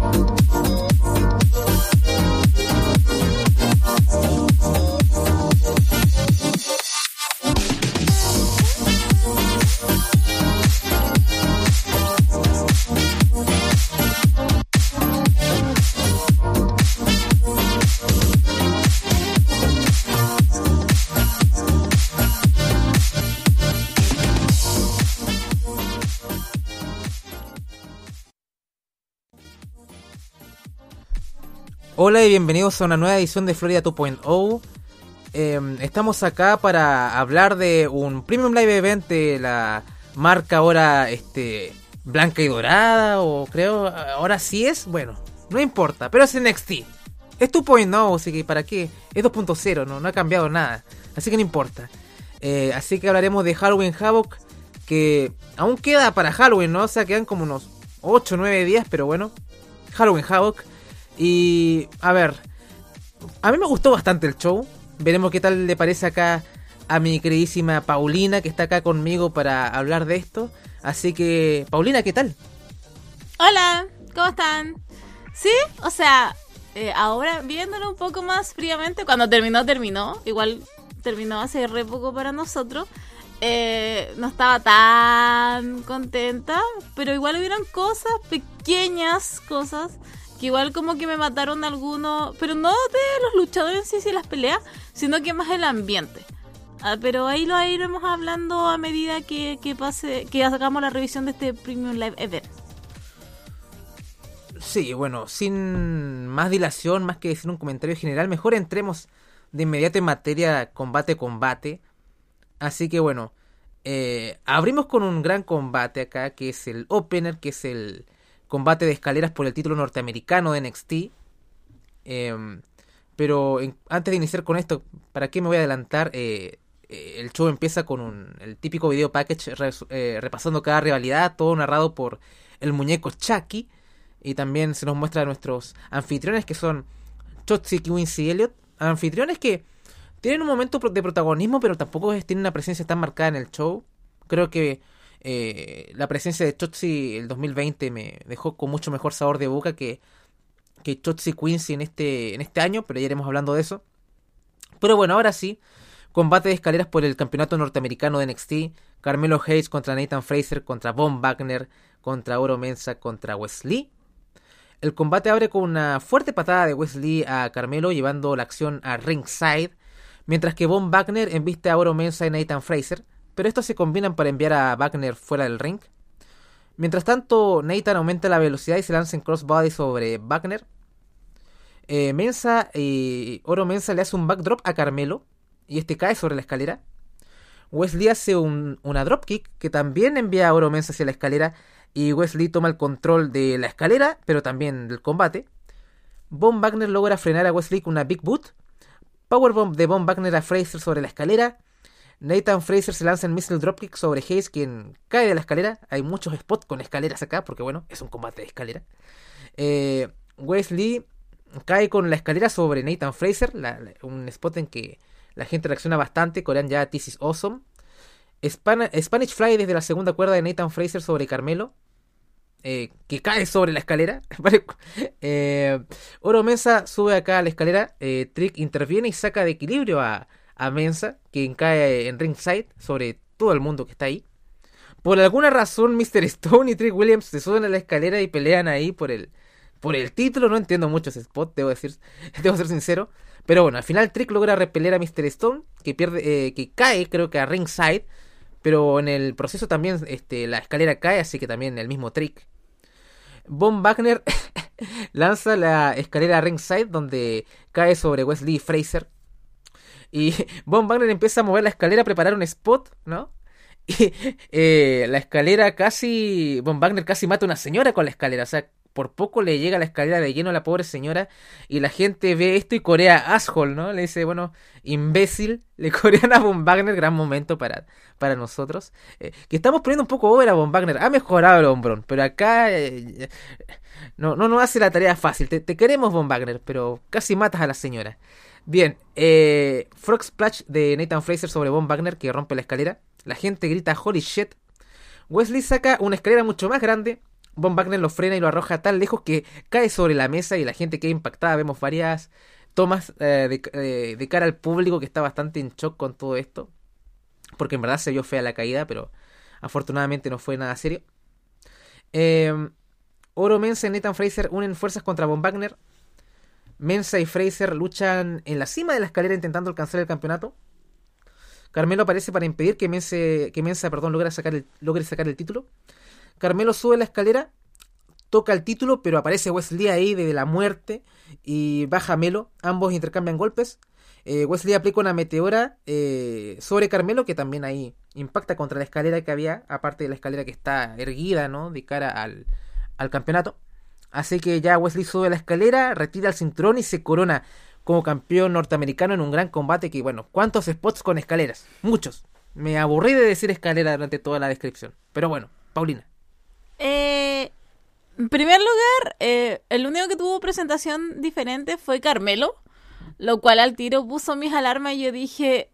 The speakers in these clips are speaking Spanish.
you Hola y bienvenidos a una nueva edición de Florida 2.0. Em, estamos acá para hablar de un Premium Live Event de la marca ahora este blanca y dorada o creo ahora sí es, bueno, no importa, pero es NXT. Es 2.0, así que para qué? Es 2.0, no, no ha cambiado nada, así que no importa. Eh, así que hablaremos de Halloween Havoc que aún queda para Halloween, ¿no? O sea, quedan como unos 8 o 9 días, pero bueno, Halloween Havoc y a ver, a mí me gustó bastante el show. Veremos qué tal le parece acá a mi queridísima Paulina que está acá conmigo para hablar de esto. Así que, Paulina, ¿qué tal? Hola, ¿cómo están? Sí, o sea, eh, ahora viéndolo un poco más fríamente, cuando terminó, terminó. Igual terminó hace re poco para nosotros. Eh, no estaba tan contenta, pero igual hubieron cosas, pequeñas cosas, que igual como que me mataron algunos, pero no de los luchadores en sí, sí las peleas, sino que más el ambiente. Ah, pero ahí lo iremos hablando a medida que, pase, que hagamos la revisión de este Premium Live Event. Sí, bueno, sin más dilación, más que decir un comentario general, mejor entremos de inmediato en materia combate-combate. Así que bueno, eh, abrimos con un gran combate acá, que es el opener, que es el, combate de escaleras por el título norteamericano de NXT. Em, pero antes de iniciar con esto, ¿para qué me voy a adelantar? Eh, eh, el show empieza con un, el típico video package eh, repasando cada rivalidad, todo narrado por el muñeco Chucky. Y también se nos muestra a nuestros anfitriones que son Chotzi, Quincy y Elliot. Anfitriones que tienen un momento de protagonismo, pero tampoco tienen una presencia tan marcada en el show. Creo que eh, la presencia de Chotzi el 2020 me dejó con mucho mejor sabor de boca que, que Chotzi Quincy en este, en este año, pero ya iremos hablando de eso. Pero bueno, ahora sí, combate de escaleras por el campeonato norteamericano de NXT, Carmelo Hayes contra Nathan Fraser, contra Von Wagner, contra Oro Mensa, contra Wesley. El combate abre con una fuerte patada de Wesley a Carmelo, llevando la acción a ringside, mientras que Von Wagner embiste a Oro Mensa y Nathan Fraser pero estos se combinan para enviar a Wagner fuera del ring. Mientras tanto, Nathan aumenta la velocidad y se lanza en crossbody sobre Wagner. Eh, Mensa y Oro Mensa le hace un backdrop a Carmelo y este cae sobre la escalera. Wesley hace un, una dropkick que también envía a Oro Mensa hacia la escalera y Wesley toma el control de la escalera, pero también del combate. Von Wagner logra frenar a Wesley con una Big Boot. Powerbomb de Von Wagner a Fraser sobre la escalera. Nathan Fraser se lanza en Missile Dropkick sobre Hayes, quien cae de la escalera. Hay muchos spots con escaleras acá, porque bueno, es un combate de escalera. Eh, Wesley cae con la escalera sobre Nathan Fraser, un spot en que la gente reacciona bastante. Corean ya This is Awesome. Spanish Fly desde la segunda cuerda de Nathan Fraser sobre Carmelo. Eh, que cae sobre la escalera. eh, Oro Mesa sube acá a la escalera. Trick interviene y saca de equilibrio a, a Mensa, quien cae en ringside sobre todo el mundo que está ahí. Por alguna razón, Mr. Stone y Trick Williams se suben a la escalera y pelean ahí por el, por el título. No entiendo mucho ese spot, debo decir, debo ser sincero. Pero bueno, al final Trick logra repeler a Mr. Stone, que pierde, eh, que cae, creo que a ringside. Pero en el proceso también este, la escalera cae, así que también el mismo Trick. Von Wagner lanza la escalera a ringside, donde cae sobre Wesley Fraser. Y Von Wagner empieza a mover la escalera, a preparar un spot, ¿no? Y eh, la escalera casi. Von Wagner casi mata a una señora con la escalera. O sea, por poco le llega la escalera de lleno a la pobre señora. Y la gente ve esto y corea asshole, ¿no? Le dice, bueno, imbécil. Le corean a Von Wagner. Gran momento para, para nosotros. Eh, que estamos poniendo un poco over a Von Wagner. Ha mejorado el hombrón. Pero acá. Eh, no, no nos hace la tarea fácil. Te, te queremos, Von Wagner. Pero casi matas a la señora. Bien, eh, Frog Splash de Nathan Fraser sobre Von Wagner que rompe la escalera. La gente grita holy shit. Wesley saca una escalera mucho más grande. Von Wagner lo frena y lo arroja tan lejos que cae sobre la mesa y la gente queda impactada. Vemos varias tomas eh, de, eh, de cara al público que está bastante en shock con todo esto. Porque en verdad se vio fea la caída, pero afortunadamente no fue nada serio. Eh, Oro Mensa y Nathan Fraser unen fuerzas contra Von Wagner. Mensa y Fraser luchan en la cima de la escalera intentando alcanzar el campeonato. Carmelo aparece para impedir que, Mense, que Mensa perdón, logre, sacar el, logre sacar el título. Carmelo sube la escalera, toca el título, pero aparece Wesley ahí desde la muerte y baja Melo. Ambos intercambian golpes. Eh, Wesley aplica una meteora eh, sobre Carmelo que también ahí impacta contra la escalera que había, aparte de la escalera que está erguida, ¿no? De cara al, al campeonato. Así que ya Wesley sube la escalera, retira el cinturón y se corona como campeón norteamericano en un gran combate que, bueno, ¿cuántos spots con escaleras? Muchos. Me aburrí de decir escalera durante toda la descripción. Pero bueno, Paulina. Eh, en primer lugar, eh, el único que tuvo presentación diferente fue Carmelo, lo cual al tiro puso mis alarmas y yo dije,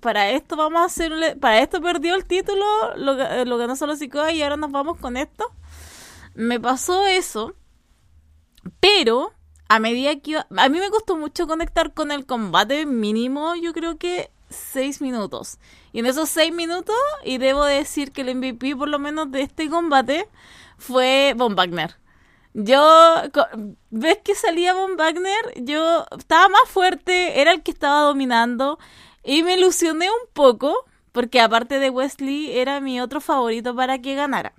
para esto vamos a hacerle, para esto perdió el título, lo, lo ganó solo Sikoa y ahora nos vamos con esto. Me pasó eso, pero a medida que iba, a mí me costó mucho conectar con el combate mínimo, yo creo que seis minutos. Y en esos seis minutos, y debo decir que el MVP por lo menos de este combate fue Von Wagner. Yo, ves que salía Von Wagner, yo estaba más fuerte, era el que estaba dominando y me ilusioné un poco porque aparte de Wesley era mi otro favorito para que ganara.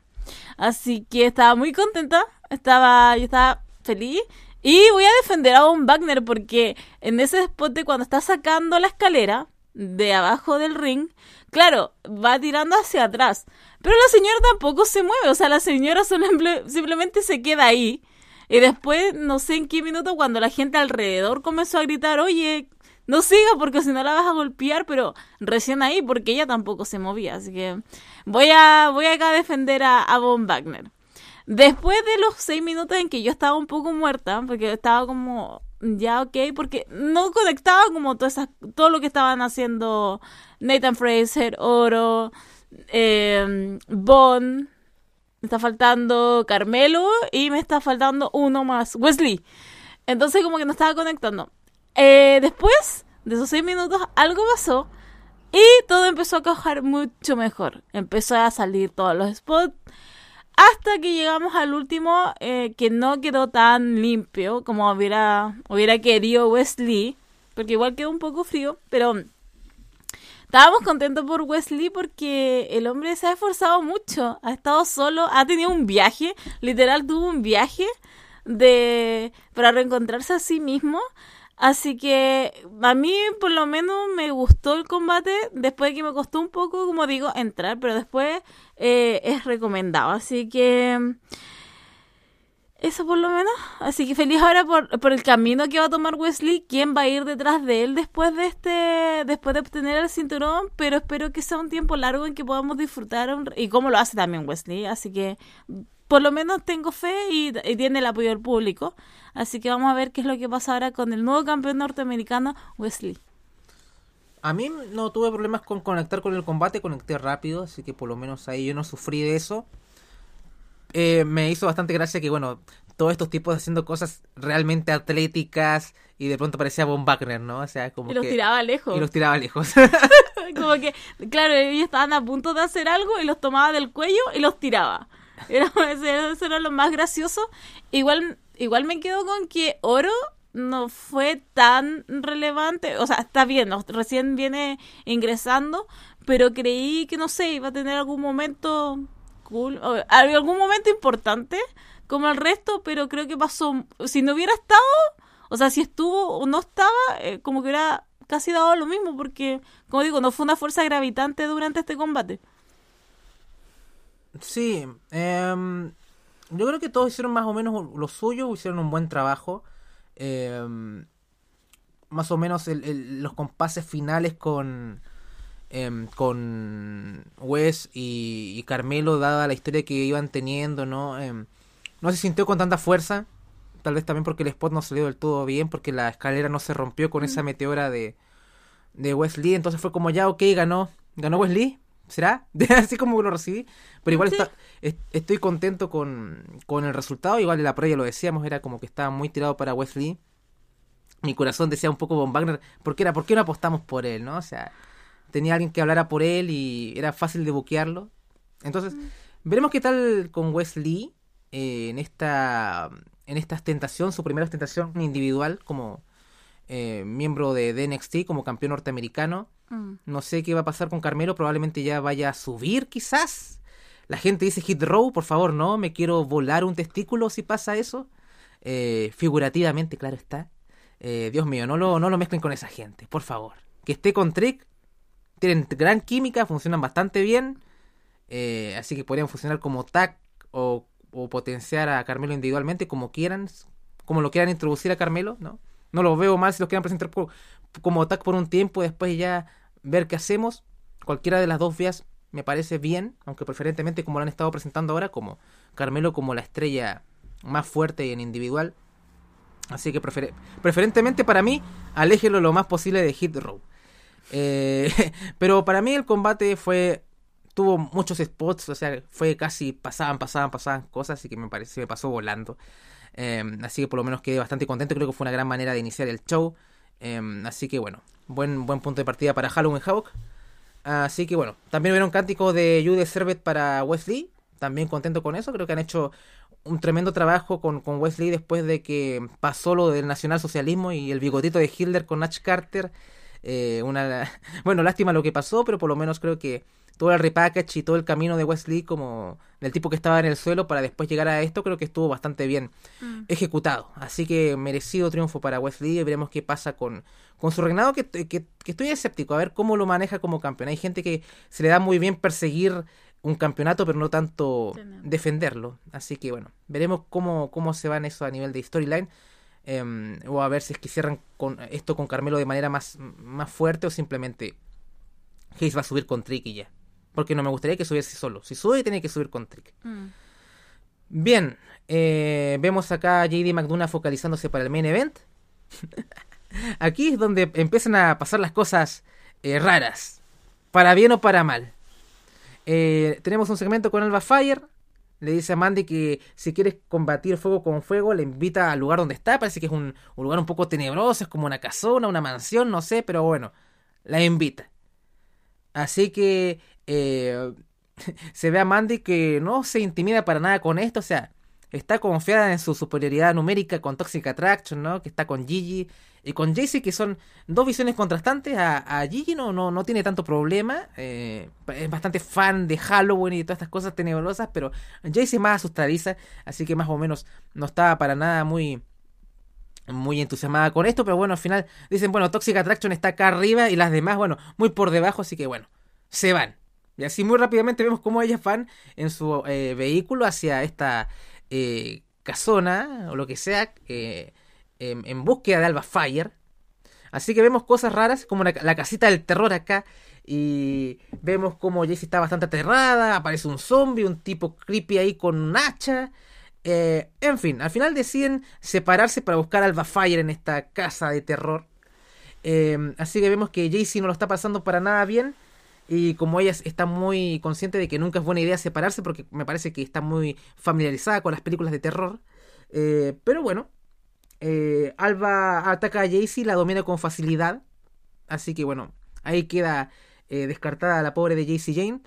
Así que estaba muy contenta, estaba, yo estaba feliz. Y voy a defender a Von Wagner porque en ese spot de cuando está sacando la escalera de abajo del ring, claro, va tirando hacia atrás. Pero la señora tampoco se mueve, o sea, la señora simplemente se queda ahí. Y después, no sé en qué minuto, cuando la gente alrededor comenzó a gritar, oye, no siga porque si no la vas a golpear, pero recién ahí porque ella tampoco se movía. Así que voy a, voy acá a defender a, a Von Wagner. Después de los seis minutos en que yo estaba un poco muerta, porque estaba como ya ok, porque no conectaba como todo, esas, todo lo que estaban haciendo Nathan Fraser, Oro, eh, Bond, me está faltando Carmelo y me está faltando uno más, Wesley. Entonces como que no estaba conectando. Eh, después de esos seis minutos algo pasó y todo empezó a coger mucho mejor. Empezó a salir todos los spots. Hasta que llegamos al último eh, que no quedó tan limpio como hubiera, hubiera querido Wesley. Porque igual quedó un poco frío. Pero estábamos contentos por Wesley porque el hombre se ha esforzado mucho. Ha estado solo. Ha tenido un viaje. Literal tuvo un viaje de para reencontrarse a sí mismo. Así que a mí por lo menos me gustó el combate, después de que me costó un poco, como digo, entrar, pero después eh, es recomendado. Así que eso por lo menos. Así que feliz ahora por, por, el camino que va a tomar Wesley, quién va a ir detrás de él después de este, después de obtener el cinturón, pero espero que sea un tiempo largo en que podamos disfrutar y cómo lo hace también Wesley. Así que por lo menos tengo fe y, y, tiene el apoyo del público. Así que vamos a ver qué es lo que pasa ahora con el nuevo campeón norteamericano, Wesley. A mí no tuve problemas con conectar con el combate, conecté rápido, así que por lo menos ahí yo no sufrí de eso. Eh, me hizo bastante gracia que, bueno, todos estos tipos haciendo cosas realmente atléticas y de pronto parecía Von Wagner, ¿no? O sea, como y los que... tiraba lejos. Y los tiraba lejos. como que, claro, ellos estaban a punto de hacer algo y los tomaba del cuello y los tiraba. Era, eso era lo más gracioso. Igual, igual me quedo con que Oro no fue tan relevante. O sea, está bien, recién viene ingresando, pero creí que, no sé, iba a tener algún momento cool, o algún momento importante como el resto, pero creo que pasó. Si no hubiera estado, o sea, si estuvo o no estaba, eh, como que hubiera casi dado lo mismo, porque, como digo, no fue una fuerza gravitante durante este combate. Sí, eh, yo creo que todos hicieron más o menos lo suyo, hicieron un buen trabajo. Eh, más o menos el, el, los compases finales con eh, con Wes y, y, Carmelo, dada la historia que iban teniendo, ¿no? no se sintió con tanta fuerza. Tal vez también porque el spot no salió del todo bien, porque la escalera no se rompió con esa meteora de, de Wesley. Entonces fue como ya, ok, ganó, ganó Wesley ¿Será? Así como lo recibí. Pero igual está, estoy contento con, con el resultado. Igual en la prueba lo decíamos, era como que estaba muy tirado para Wesley. Mi corazón decía un poco Von Wagner, ¿por qué, era, ¿por qué no apostamos por él? ¿no? O sea, tenía alguien que hablara por él y era fácil de buquearlo. Entonces, mm. veremos qué tal con Wesley eh, en esta en esta ostentación, su primera ostentación individual como eh, miembro de, NXT, como campeón norteamericano. Mm. No sé qué va a pasar con Carmelo, probablemente ya vaya a subir quizás. La gente dice hit row, por favor, no, me quiero volar un testículo si pasa eso. Eh, figurativamente, claro está. Eh, Dios mío, no lo, no lo mezclen con esa gente, por favor. Que esté con Trick, tienen gran química, funcionan bastante bien. así que podrían funcionar como tag o o potenciar a Carmelo individualmente como quieran, como lo quieran introducir a Carmelo, ¿no? No lo veo mal si lo quieran presentar como tag por un tiempo después ya ver qué hacemos. Cualquiera de las dos vías me parece bien, aunque preferentemente como lo han estado presentando ahora, como Carmelo como la estrella más fuerte en individual. Así que preferentemente para mí, aléjelo lo más posible de Hit Row. Eh, pero para mí el combate fue tuvo muchos spots, o sea, fue casi pasaban, pasaban, pasaban cosas, así que me parece, me pasó volando. Em, así que por lo menos quedé bastante contento, creo que fue una gran manera de iniciar el show. Em, así que bueno, buen, buen punto de partida para Halloween Hawk. Así que bueno, también hubo un cántico de Jude Servet para Wesley. También contento con eso. Creo que han hecho un tremendo trabajo con, con Wesley después de que pasó lo del nacionalsocialismo y el bigotito de Hitler con Natch Carter. Eh, una, bueno, lástima lo que pasó, pero por lo menos creo que todo el repackage y todo el camino de Wesley como del tipo que estaba en el suelo para después llegar a esto, creo que estuvo bastante bien mm. ejecutado. Así que merecido triunfo para Wesley y veremos qué pasa con, con su reinado, que, que, estoy escéptico a ver cómo lo maneja como campeón. Hay gente que se le da muy bien perseguir un campeonato, pero no tanto defenderlo. Así que bueno, veremos cómo, cómo se van eso a nivel de storyline. Em, o a ver si es que cierran con esto con Carmelo de manera más, más fuerte o simplemente Hayes va a subir con Trick y ya. Porque no me gustaría que subiese solo. Si sube, tiene que subir con Trick. Mm. Bien, eh, vemos acá a JD McDonough focalizándose para el main event. Aquí es donde empiezan a pasar las cosas eh, raras. Para bien o para mal. Eh, tenemos un segmento con Alba Fire. Le dice a Mandy que si quieres combatir fuego con fuego, le invita al lugar donde está. Parece que es un, un lugar un poco tenebroso, es como una casona, una mansión, no sé, pero bueno, la invita. Así que eh, se ve a Mandy que no se intimida para nada con esto, o sea, está confiada en su superioridad numérica con Toxic Attraction, ¿no? Que está con Gigi y con Jaycee, que son dos visiones contrastantes. A, Gigi no, no, no, tiene tanto problema, eh, es bastante fan de Halloween y de todas estas cosas tenebrosas, pero Jaycee es más asustadiza, así que más o menos no estaba para nada muy muy entusiasmada con esto, pero bueno, al final dicen, bueno, Toxic Attraction está acá arriba y las demás, bueno, muy por debajo, así que bueno, se van. Y así muy rápidamente vemos cómo ellas van en su eh, vehículo hacia esta eh, casona o lo que sea eh, en, búsqueda de Alba Fire. Así que vemos cosas raras como la, casita del terror acá. Y vemos como Jessie está bastante aterrada. Aparece un zombie, un tipo creepy ahí con un hacha. en fin, al final deciden separarse para buscar Alba Fire en esta casa de terror. así que vemos que Jaycee no lo está pasando para nada bien. Y como ella está muy consciente de que nunca es buena idea separarse, porque me parece que está muy familiarizada con las películas de terror. Eh, pero bueno, eh, Alba ataca a Jaycee, la domina con facilidad. Así que bueno, ahí queda eh, descartada la pobre de Jaycee Jane.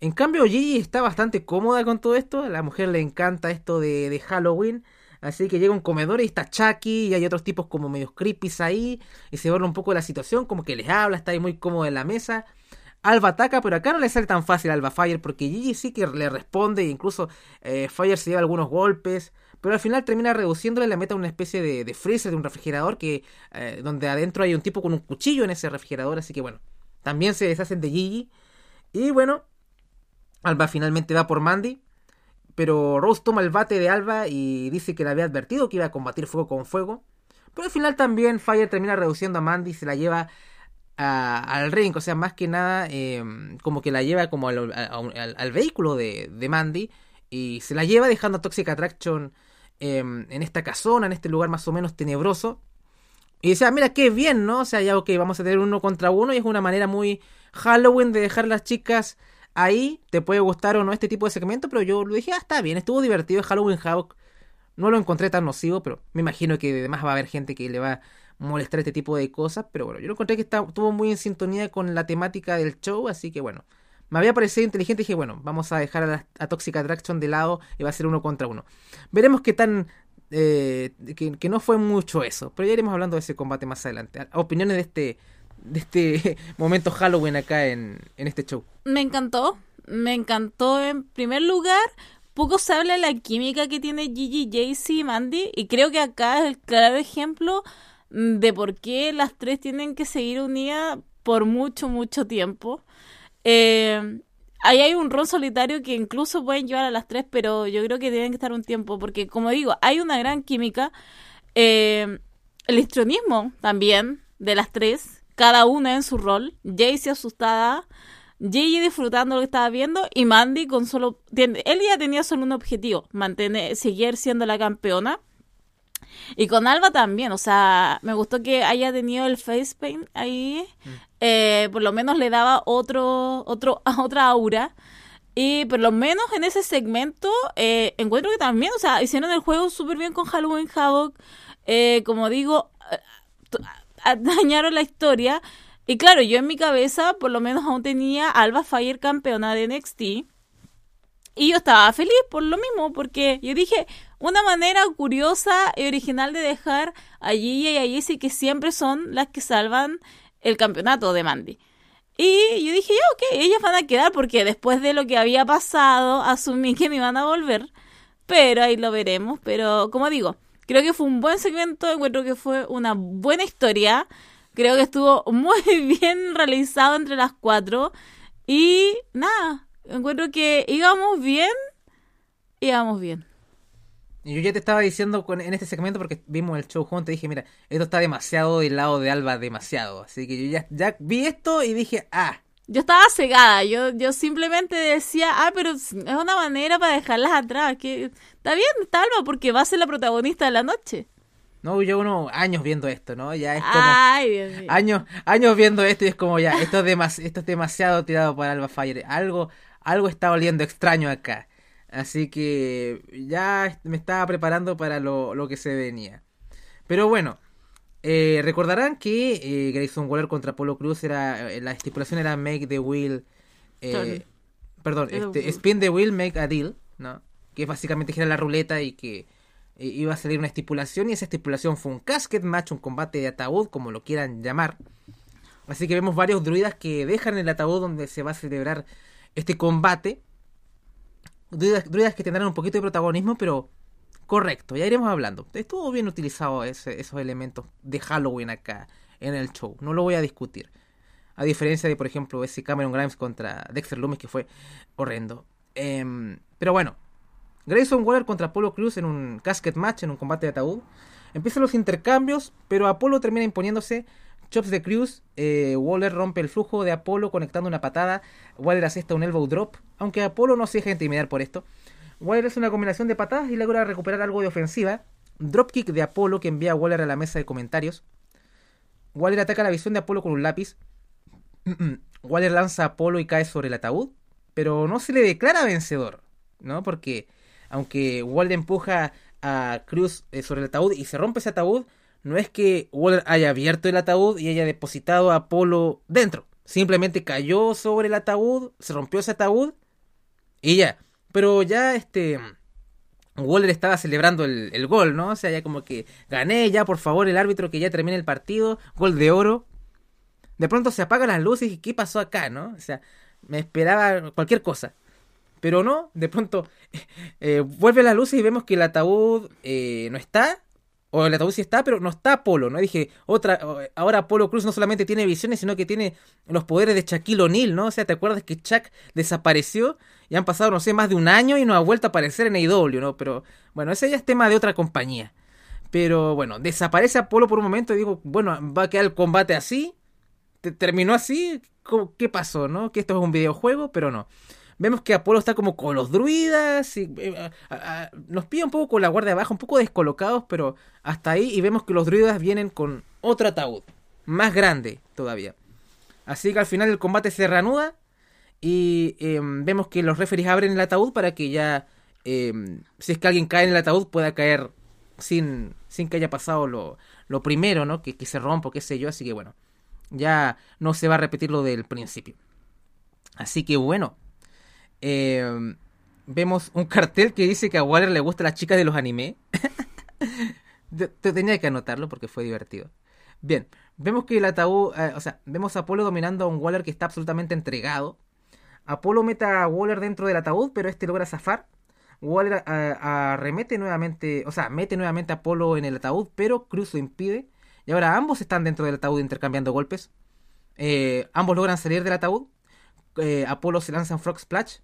En cambio, Gigi está bastante cómoda con todo esto. A la mujer le encanta esto de, de Halloween. Así que llega un comedor y está Chucky y hay otros tipos como medios creepy ahí. Y se borra un poco la situación, como que les habla, está ahí muy cómodo en la mesa. Alba ataca, pero acá no le sale tan fácil a Alba Fire porque Gigi sí que le responde e incluso eh, Fire se lleva algunos golpes. Pero al final termina reduciéndole la meta a una especie de, freezer, de un refrigerador, que eh, donde adentro hay un tipo con un cuchillo en ese refrigerador. Así que bueno, también se deshacen de Gigi. Y bueno, Alba finalmente va por Mandy. Pero Rose toma el bate de Alba y dice que le había advertido que iba a combatir fuego con fuego. Pero al final también Fire termina reduciendo a Mandy y se la lleva al ring, o sea, más que nada em, como que la lleva como al, vehículo de, Mandy y se la lleva dejando a Toxic Attraction em, en esta casona, en este lugar más o menos tenebroso. Y dice, ah, mira qué bien, ¿no? O sea, ya ok, vamos a tener uno contra uno y es una manera muy Halloween de dejar las chicas ahí te puede gustar o no este tipo de segmento, pero yo lo dije, ah, está bien, estuvo divertido Halloween Havoc. No lo encontré tan nocivo, pero me imagino que además va a haber gente que le va molestar este tipo de cosas. Pero bueno, yo lo encontré que está, estuvo muy en sintonía con la temática del show, así que bueno. Me había parecido inteligente y dije, bueno, vamos a dejar a, la, a Toxic Attraction de lado y va a ser uno contra uno. Veremos qué tan eh, que, que, no fue mucho eso. Pero ya iremos hablando de ese combate más adelante. Opiniones de este, de este momento Halloween acá en, en este show. Me encantó. Me encantó en primer lugar. Poco se habla de la química que tiene Gigi, Jaycee y Mandy. Y creo que acá es el claro ejemplo de por qué las tres tienen que seguir unidas por mucho, mucho tiempo. Eh, ahí hay un rol solitario que incluso pueden llevar a las tres, pero yo creo que tienen que estar un tiempo, porque como digo, hay una gran química. Eh, el histrionismo también de las tres, cada una en su rol. Jaycee asustada, Gigi disfrutando lo que estaba viendo y Mandy con solo... Él ya tenía solo un objetivo, mantener, seguir siendo la campeona. Y con Alba también, o sea, me gustó que haya tenido el face paint ahí. Mm. Eh, por lo menos le daba otro, otro, otra aura. Y por lo menos en ese segmento eh, encuentro que también, o sea, hicieron el juego súper bien con Halloween Havoc. Eh, como digo, dañaron la historia. Y claro, yo en mi cabeza por lo menos aún tenía Alba Fire campeona de NXT. Y yo estaba feliz por lo mismo, porque yo dije, una manera curiosa y original de dejar a y a Jessie, que siempre son las que salvan el campeonato de Mandy. Y yo dije, ya, ok, ellas van a quedar porque después de lo que había pasado, asumí que me iban a volver. Pero ahí lo veremos. Pero como digo, creo que fue un buen segmento, encuentro que fue una buena historia. Creo que estuvo muy bien realizado entre las cuatro. Y nada, encuentro que íbamos bien, íbamos bien. Yo ya te estaba diciendo en este segmento porque vimos el show juntos, te dije, mira, esto está demasiado del lado de Alba, demasiado. Así que yo ya, ya vi esto y dije, ah. Yo estaba cegada, yo, yo simplemente decía, ah, pero es una manera para dejarlas atrás, que está bien, está Alba porque va a ser la protagonista de la noche. No, yo unos años viendo esto, ¿no? Ya es como Ay, Dios mío. años años viendo esto y es como ya, esto es, esto es demasiado tirado para Alba Fire. Algo algo está oliendo extraño acá. Así que ya me estaba preparando para lo, lo que se venía. Pero bueno, eh, recordarán que eh, Grayson Waller contra Polo Cruz era. Eh, la estipulación era make the wheel. Eh, perdón, este, spin the wheel, make a deal, ¿no? Que básicamente gira la ruleta y que iba a salir una estipulación. Y esa estipulación fue un casket match, un combate de ataúd, como lo quieran llamar. Así que vemos varios druidas que dejan el ataúd donde se va a celebrar este combate druidas, que tendrán un poquito de protagonismo, pero correcto, ya iremos hablando. Estuvo bien utilizado esos elementos de Halloween acá en el show, no lo voy a discutir. A diferencia de, por ejemplo, ese Cameron Grimes contra Dexter Loomis que fue horrendo. Em, pero bueno, Grayson Waller contra Apollo Cruz en un casket match, en un combate de ataúd. Empiezan los intercambios, pero Apolo termina imponiéndose Chops de Cruz, eh, Waller rompe el flujo de Apolo conectando una patada. Waller asesta un elbow drop, aunque Apolo no se deja intimidar por esto. Waller es una combinación de patadas y logra recuperar algo de ofensiva. Dropkick de Apolo que envía a Waller a la mesa de comentarios. Waller ataca la visión de Apolo con un lápiz. Waller lanza a Apolo y cae sobre el ataúd, pero no se le declara vencedor, ¿no? Porque aunque Waller empuja a Cruz eh, sobre el ataúd y se rompe ese ataúd, no es que Waller haya abierto el ataúd y haya depositado a Apolo dentro. Simplemente cayó sobre el ataúd, se rompió ese ataúd y ya. Pero ya este. Waller estaba celebrando el, gol, ¿no? O sea, ya como que gané, ya por favor, el árbitro que ya termine el partido, gol de oro. De pronto se apagan las luces y ¿qué pasó acá, no? O sea, me esperaba cualquier cosa. Pero no, de pronto eh, vuelve las luces y vemos que el ataúd eh, no está o el ataúd sí está, pero no está Apolo, ¿no? Dije, otra, ahora Apolo Cruz no solamente tiene visiones, sino que tiene los poderes de Shaquille O'Neal, ¿no? O sea, ¿te acuerdas que Chuck desapareció? Y han pasado, no sé, más de un año y no ha vuelto a aparecer en AEW, ¿no? Pero, bueno, ese ya es tema de otra compañía. Pero, bueno, desaparece Apolo por un momento y digo, bueno, va a quedar el combate así. ¿Terminó así? ¿Qué pasó, no? Que esto es un videojuego, pero no vemos que Apolo está como con los druidas y eh, nos pide un poco con la guardia baja, un poco descolocados, pero hasta ahí y vemos que los druidas vienen con otro ataúd, más grande todavía. Así que al final el combate se reanuda Y em, vemos que los referees abren el ataúd para que ya, em, si es que alguien cae en el ataúd, pueda caer sin, sin que haya pasado lo, lo primero, ¿no? Que, que se rompa, qué sé yo. Así que bueno, ya no se va a repetir lo del principio. Así que bueno, em, vemos un cartel que dice que a Waller le gusta las chicas de los anime. Te tenía que anotarlo porque fue divertido. Bien, vemos que el ataúd, eh, o sea, vemos a Apolo dominando a un Waller que está absolutamente entregado. Apolo mete a Waller dentro del ataúd, pero este logra zafar. Waller eh, arremete nuevamente, o sea, mete nuevamente a Apolo en el ataúd, pero Cruz lo impide. Y ahora ambos están dentro del ataúd intercambiando golpes. Eh, ambos logran salir del ataúd. Apolo se lanza en Frog Splash.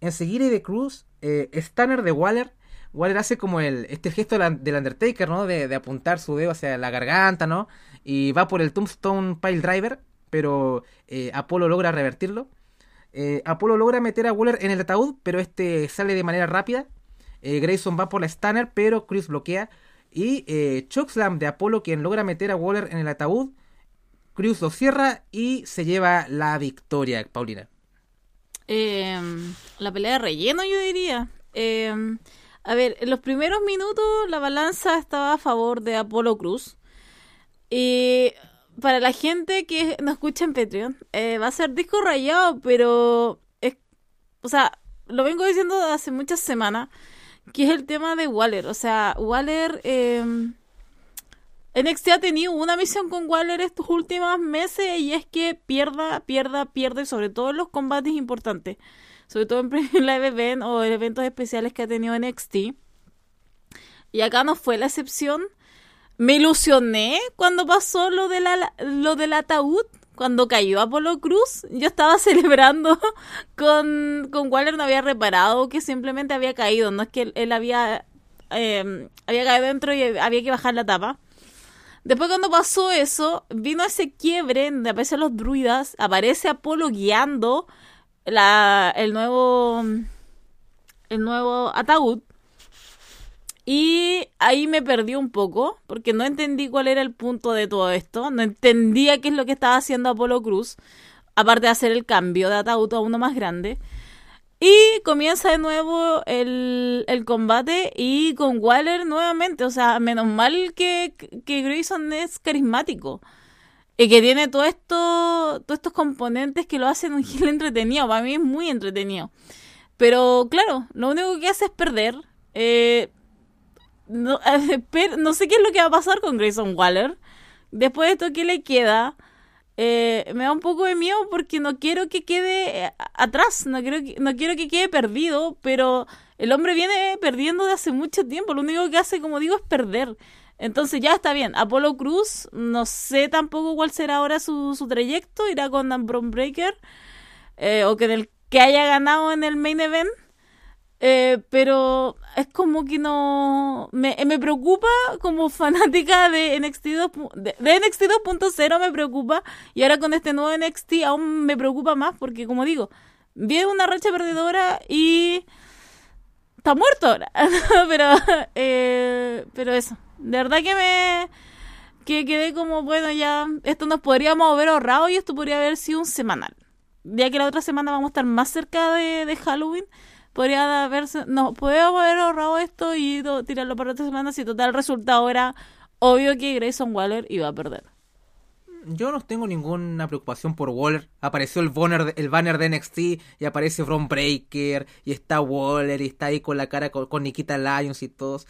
Enseguida de Cruz, Stunner de Waller Waller hace como el este gesto del Undertaker, ¿no? De, apuntar su dedo hacia la garganta, ¿no? Y va por el Tombstone Pile Driver, pero eh, Apolo logra revertirlo. Eh, Apolo logra meter a Waller en el ataúd, pero este sale de manera rápida. Eh, Grayson va por la Stunner, pero Chris bloquea. Y eh, Chokeslam de Apolo, quien logra meter a Waller en el ataúd. Cruz lo cierra y se lleva la victoria, Paulina. Em, la pelea de relleno, yo diría. Eh, a ver, en los primeros minutos la balanza estaba a favor de Apolo Cruz. Y para la gente que nos escucha en Patreon, eh, va a ser disco rayado, pero es, o sea, lo vengo diciendo hace muchas semanas, que es el tema de Waller. O sea, Waller... Eh, NXT ha tenido una misión con Waller estos últimos meses y es que pierda, pierda, pierde, sobre todo en los combates importantes sobre todo en live event o en eventos especiales que ha tenido NXT. Y acá no fue la excepción. Me ilusioné cuando pasó lo, de la, del ataúd, cuando cayó Apolo Cruz. Yo estaba celebrando con, con Waller, no había reparado que simplemente había caído, no es que él, había, em, había caído dentro y había que bajar la tapa. Después cuando pasó eso, vino ese quiebre donde aparecen los druidas, aparece Apolo guiando el nuevo el nuevo ataúd y ahí me perdí un poco porque no entendí cuál era el punto de todo esto, no entendía qué es lo que estaba haciendo Apolo Cruz, aparte de hacer el cambio de ataúd a uno más grande. Y comienza de nuevo el, el combate y con Waller nuevamente, o sea, menos mal que, que Grayson es carismático. Y que tiene todo esto, todos estos componentes que lo hacen un gil entretenido. Para mí es muy entretenido. Pero claro, lo único que hace es perder. Eh, no, no, sé qué es lo que va a pasar con Grayson Waller. Después de esto, ¿qué le queda? Eh, me da un poco de miedo porque no quiero que quede eh, atrás. No quiero, que, no quiero que quede perdido. Pero el hombre viene perdiendo de hace mucho tiempo. Lo único que hace, como digo, es perder. Entonces ya está bien. Apolo Cruz, no sé tampoco cuál será ahora su, su trayecto. Irá con Dan Breaker. Eh, o que el que haya ganado en el main event. Eh, pero es como que no me, me, preocupa como fanática de NXT 2, de, NXT 2.0 me preocupa y ahora con este nuevo NXT aún me preocupa más porque como digo viene una racha perdedora y está muerto ahora pero eh, pero eso de verdad que me que quedé como, bueno, ya esto nos podríamos haber ahorrado y esto podría haber sido un semanal. Ya que la otra semana vamos a estar más cerca de, Halloween, podría haberse, no, podríamos haber ahorrado esto y tirarlo para otra semana si total resultado era obvio que Grayson Waller iba a perder yo no tengo ninguna preocupación por Waller. Apareció el banner, el banner de NXT y aparece From Breaker y está Waller y está ahí con la cara con, Nikita Lyons y todos.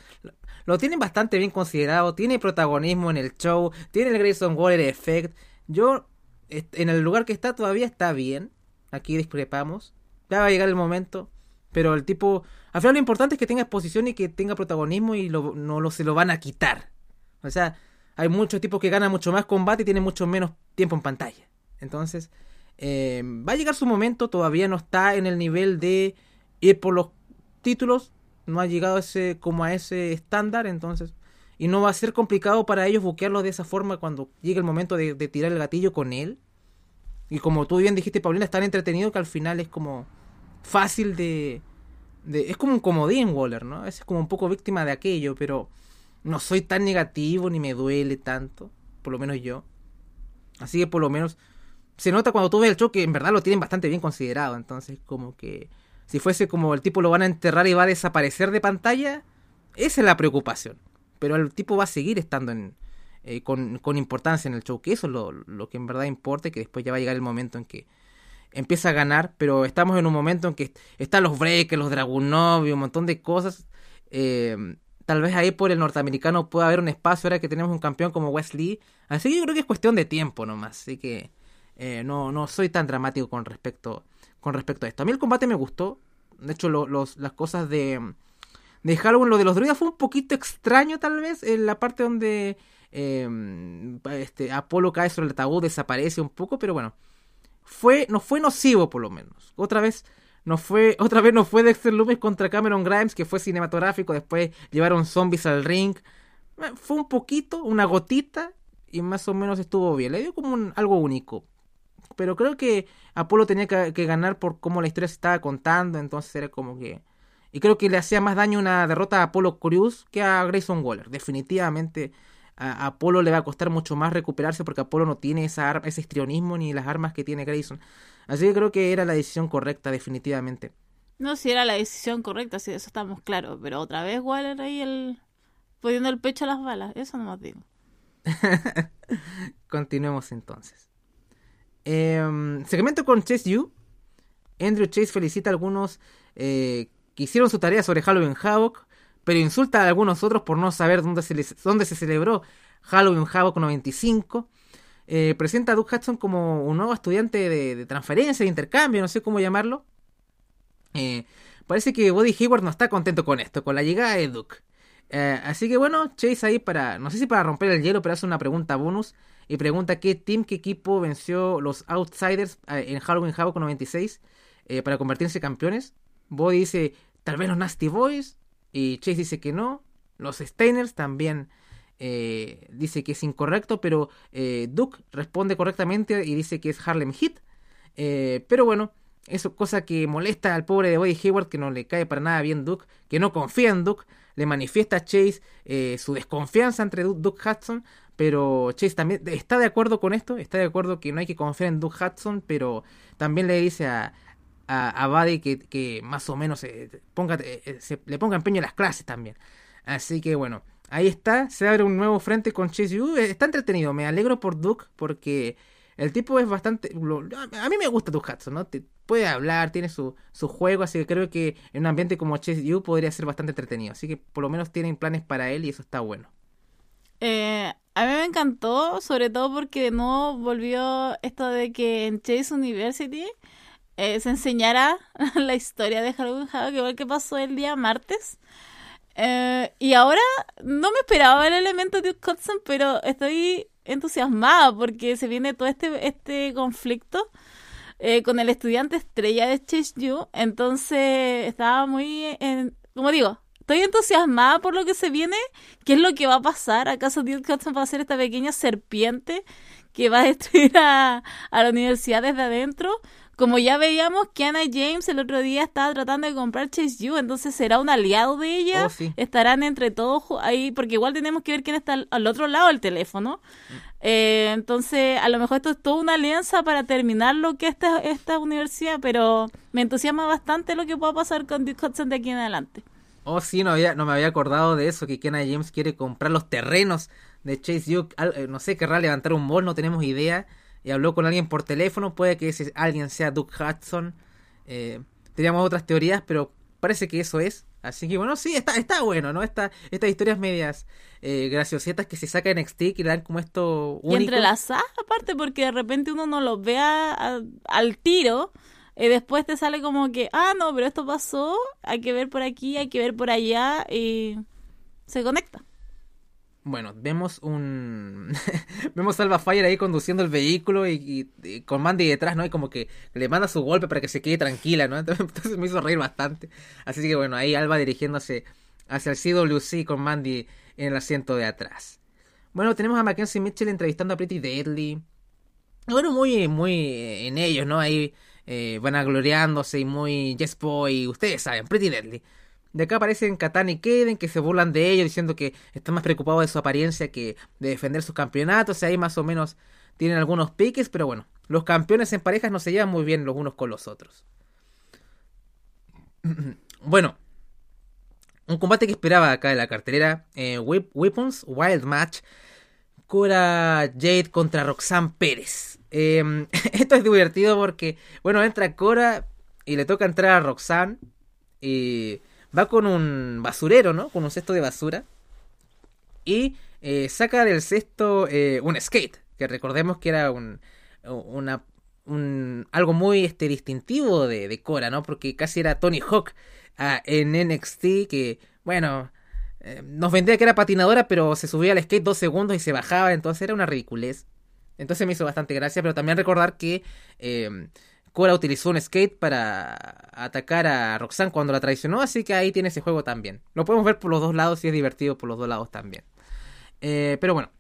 Lo tienen bastante bien considerado, tiene protagonismo en el show, tiene el Grayson Waller Effect. Yo, en el lugar que está todavía está bien. Aquí discrepamos. Ya va a llegar el momento. Pero el tipo, al final lo importante es que tenga exposición y que tenga protagonismo y no lo, se lo van a quitar. O sea, hay muchos tipos que ganan mucho más combate y tienen mucho menos tiempo en pantalla. Entonces, eh, va a llegar su momento, todavía no está en el nivel de ir por los títulos, no ha llegado ese, como a ese estándar, entonces, y no va a ser complicado para ellos buquearlo de esa forma cuando llegue el momento de, tirar el gatillo con él. Y como tú bien dijiste, Paulina, es tan entretenido que al final es como fácil de, de es como un comodín Waller, ¿no? Es como un poco víctima de aquello, pero no soy tan negativo ni me duele tanto, por lo menos yo. Así que por lo menos se nota cuando tú ves el show que en verdad lo tienen bastante bien considerado. Entonces, como que si fuese como el tipo lo van a enterrar y va a desaparecer de pantalla, esa es la preocupación. Pero el tipo va a seguir estando en, eh, con, importancia en el show, que eso es lo, lo, que en verdad importa, que después ya va a llegar el momento en que empieza a ganar, pero estamos en un momento en que están los breakers, los Dragunov y un montón de cosas. Eh, tal vez ahí por el norteamericano pueda haber un espacio ahora que tenemos un campeón como Wesley. Así que yo creo que es cuestión de tiempo nomás. Así que eh, no, no soy tan dramático con respecto, con respecto a esto. A mí el combate me gustó. De hecho, los, las cosas de, de Halloween, lo de los druidas fue un poquito extraño tal vez. En la parte donde eh, este, Apolo cae sobre el ataúd, desaparece un poco. Pero bueno, fue, no fue nocivo por lo menos. Otra vez no fue, otra vez no fue Dexter Loomis contra Cameron Grimes, que fue cinematográfico, después llevaron zombies al ring. Eh, fue un poquito, una gotita, y más o menos estuvo bien. Le dio como un, algo único. Pero creo que Apolo tenía que, que, ganar por cómo la historia se estaba contando, entonces era como que... Y creo que le hacía más daño una derrota a Apolo Cruz que a Grayson Waller. Definitivamente a Apolo le va a costar mucho más recuperarse porque Apolo no tiene esa ese histrionismo ni las armas que tiene Grayson. Así que creo que era la decisión correcta, definitivamente. No, si era la decisión correcta, si eso estamos claros. Pero otra vez Waller ahí el poniendo el pecho a las balas. Eso no más digo. Continuemos entonces. Eh, segmento con Chase U. Andrew Chase felicita a algunos eh, que hicieron su tarea sobre Halloween Havoc, pero insulta a algunos otros por no saber dónde se, se celebró Halloween Havoc 95 eh, presenta a Duke Hudson como un nuevo estudiante de, transferencia, de intercambio, no sé cómo llamarlo. Eh, parece que Buddy Hayward no está contento con esto, con la llegada de Duke. Eh, así que bueno, Chase ahí para, no sé si para romper el hielo, pero hace una pregunta bonus y pregunta qué team, qué equipo venció los Outsiders en Halloween Havoc 96 para convertirse en campeones. Buddy dice, tal vez los Nasty Boys, y Chase dice que no. Los Steiners también eh, dice que es incorrecto, pero eh, Duke responde correctamente y dice que es Harlem Heat. Eh, pero bueno, eso cosa que molesta al pobre de Buddy Hayward, que no le cae para nada bien Duke, que no confía en Duke, le manifiesta a Chase su desconfianza entre Duke, Hudson, pero Chase también está de acuerdo con esto, está de acuerdo que no hay que confiar en Duke Hudson, pero también le dice a, a, Buddy que, que, más o menos ponga, se, le ponga empeño en las clases también. Así que bueno, ahí está, se abre un nuevo frente con Chase Yu. Está entretenido, me alegro por Duke porque el tipo es bastante... a mí me gusta Duke Hudson, ¿no? Puede hablar, tiene su, su juego, así que creo que en un ambiente como Chase Yu podría ser bastante entretenido. Así que por lo menos tienen planes para él y eso está bueno. Eh, a mí me encantó, sobre todo porque no volvió esto de que en Chase University eh, se enseñara la historia de Halloween Havoc, igual que pasó el día martes. Eh, y ahora no me esperaba el elemento de Hudson, pero estoy entusiasmada porque se viene todo este, este conflicto eh, con el estudiante estrella de Chase U. Entonces estaba muy, en, como digo, estoy entusiasmada por lo que se viene. ¿Qué es lo que va a pasar? ¿Acaso Duke Hudson va a ser esta pequeña serpiente que va a destruir a, a la universidad desde adentro? Como ya veíamos, Kiana James el otro día estaba tratando de comprar Chase U, entonces será un aliado de ella. Oh, Estarán entre todos ahí, porque igual tenemos que ver quién está al, otro lado del teléfono. Mm. Eh, entonces, a lo mejor esto es toda una alianza para terminar lo que esta, esta universidad, pero me entusiasma bastante lo que pueda pasar con Duke Hudson de aquí en adelante. Oh, sí, no, había, no me había acordado de eso, que Kiana James quiere comprar los terrenos de Chase U. Eh, no sé, querrá levantar un mall, no tenemos idea y habló con alguien por teléfono, puede que ese alguien sea Duke Hudson. Eh, teníamos otras teorías, pero parece que eso es. Así que bueno, sí, está, está bueno, ¿no? Esta, estas historias medias eh, graciosetas que se sacan en NXT y dan como esto único. Y entrelazadas aparte, porque de repente uno no los ve al tiro. Y después te sale como que, ah, no, pero esto pasó, hay que ver por aquí, hay que ver por allá, y se conecta. Bueno, vemos un. vemos a Alba Fire ahí conduciendo el vehículo y, con Mandy detrás, ¿no? Y como que le manda su golpe para que se quede tranquila, ¿no? Entonces me hizo reír bastante. Así que bueno, ahí Alba dirigiéndose hacia el CWC con Mandy en el asiento de atrás. Bueno, tenemos a Mackenzie Mitchell entrevistando a Pretty Deadly. Bueno, muy, muy en ellos, ¿no? Ahí eh, van agloriándose y muy Yes Boy, ustedes saben, Pretty Deadly. De acá aparecen Katana y Kaden que se burlan de ellos diciendo que están más preocupados de su apariencia que de defender sus campeonatos. Y ahí más o menos tienen algunos piques, pero bueno, los campeones en parejas no se llevan muy bien los unos con los otros. bueno, un combate que esperaba acá en la cartelera, eh, Weapons Wild Match, Cora Jade contra Roxanne Pérez. Em, esto es divertido porque, bueno, entra Cora y le toca entrar a Roxanne y va con un basurero, ¿no? Con un cesto de basura y eh, saca del cesto eh, un skate, que recordemos que era un, una, un, algo muy este, distintivo de, de, Cora, ¿no? Porque casi era Tony Hawk ah, en NXT, que, bueno, eh, nos vendía que era patinadora, pero se subía al skate dos segundos y se bajaba, entonces era una ridiculez. Entonces me hizo bastante gracia, pero también recordar que eh, Cora utilizó un skate para atacar a Roxanne cuando la traicionó, así que ahí tiene ese juego también. Lo podemos ver por los dos lados y es divertido por los dos lados también. Eh, pero bueno,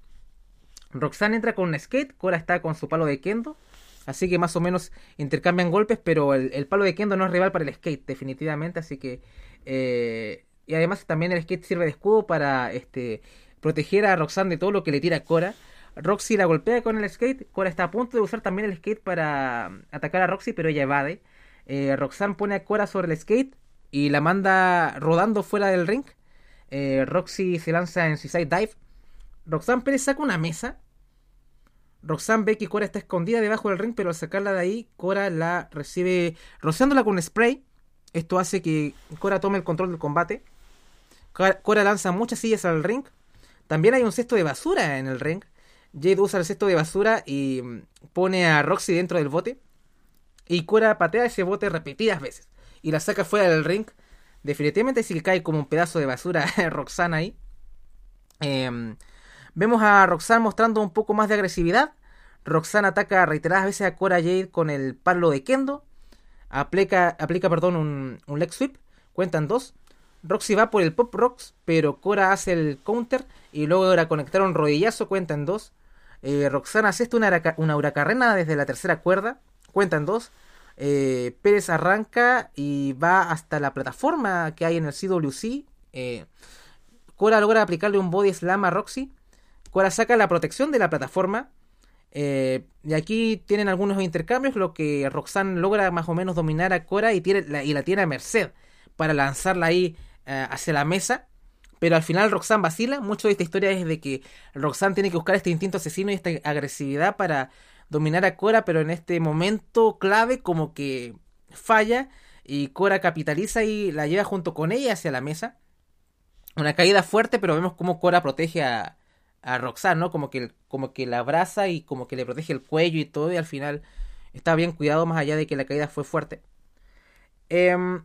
Roxanne entra con un skate, Cora está con su palo de kendo. Así que más o menos intercambian golpes, pero el, palo de kendo no es rival para el skate, definitivamente. Así que... Eh, y además también el skate sirve de escudo para este, proteger a Roxanne de todo lo que le tira Cora. Roxy la golpea con el skate. Cora está a punto de usar también el skate para atacar a Roxy, pero ella evade. Eh, Roxanne pone a Cora sobre el skate y la manda rodando fuera del ring. Eh, Roxy se lanza en Suicide Dive. Roxanne Pérez saca una mesa Roxanne ve que Cora está escondida debajo del ring, pero al sacarla de ahí, Cora la recibe rociándola con spray. Esto hace que Cora tome el control del combate. Cora lanza muchas sillas al ring. También hay un cesto de basura en el ring. Jade usa el cesto de basura y mm, pone a Roxy dentro del bote. Y Cora patea ese bote repetidas veces. Y la saca fuera del ring. Definitivamente que cae como un pedazo de basura Roxanne ahí. Eh, Vemos a Roxanne mostrando un poco más de agresividad. Roxanne ataca reiteradas veces a Cora Jade con el palo de Kendo. Aplica, aplica perdón, un, un leg sweep. Cuentan dos. Roxy va por el Pop Rocks, pero Cora hace el counter y luego logra conectar un rodillazo. Cuentan dos. Eh, Roxanne hace esto una, una huracarrena desde la tercera cuerda. Cuentan dos. Eh, Pérez arranca y va hasta la plataforma que hay en el CWC. Eh, Cora logra aplicarle un body slam a Roxy. Cora saca la protección de la plataforma. Eh, y aquí tienen algunos intercambios, lo que Roxanne logra más o menos dominar a Cora y, tiene, la, y la tiene a merced para lanzarla ahí eh, hacia la mesa. Pero al final Roxanne vacila. Mucho de esta historia es de que Roxanne tiene que buscar este instinto asesino y esta agresividad para dominar a Cora, pero en este momento clave como que falla y Cora capitaliza y la lleva junto con ella hacia la mesa. Una caída fuerte, pero vemos cómo Cora protege a, a Roxanne, ¿no? Como que, como que la abraza y como que le protege el cuello y todo, y al final está bien cuidado más allá de que la caída fue fuerte. Em,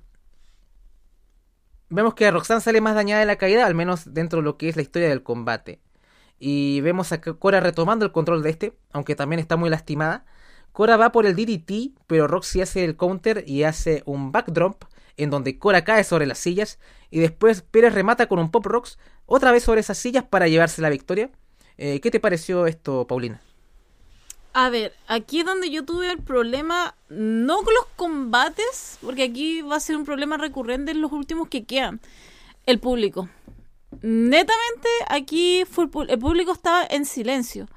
vemos que Roxanne sale más dañada de la caída, al menos dentro de lo que es la historia del combate. Y vemos a Cora retomando el control de este, aunque también está muy lastimada. Cora va por el DDT, pero Roxy hace el counter y hace un backdrop en donde Cora cae sobre las sillas y después Pérez remata con un Pop Rocks otra vez sobre esas sillas para llevarse la victoria. Eh, ¿Qué te pareció esto, Paulina? A ver, aquí es donde yo tuve el problema, no con los combates, porque aquí va a ser un problema recurrente en los últimos que quedan, el público. Netamente, aquí fue el, público estaba en silencio.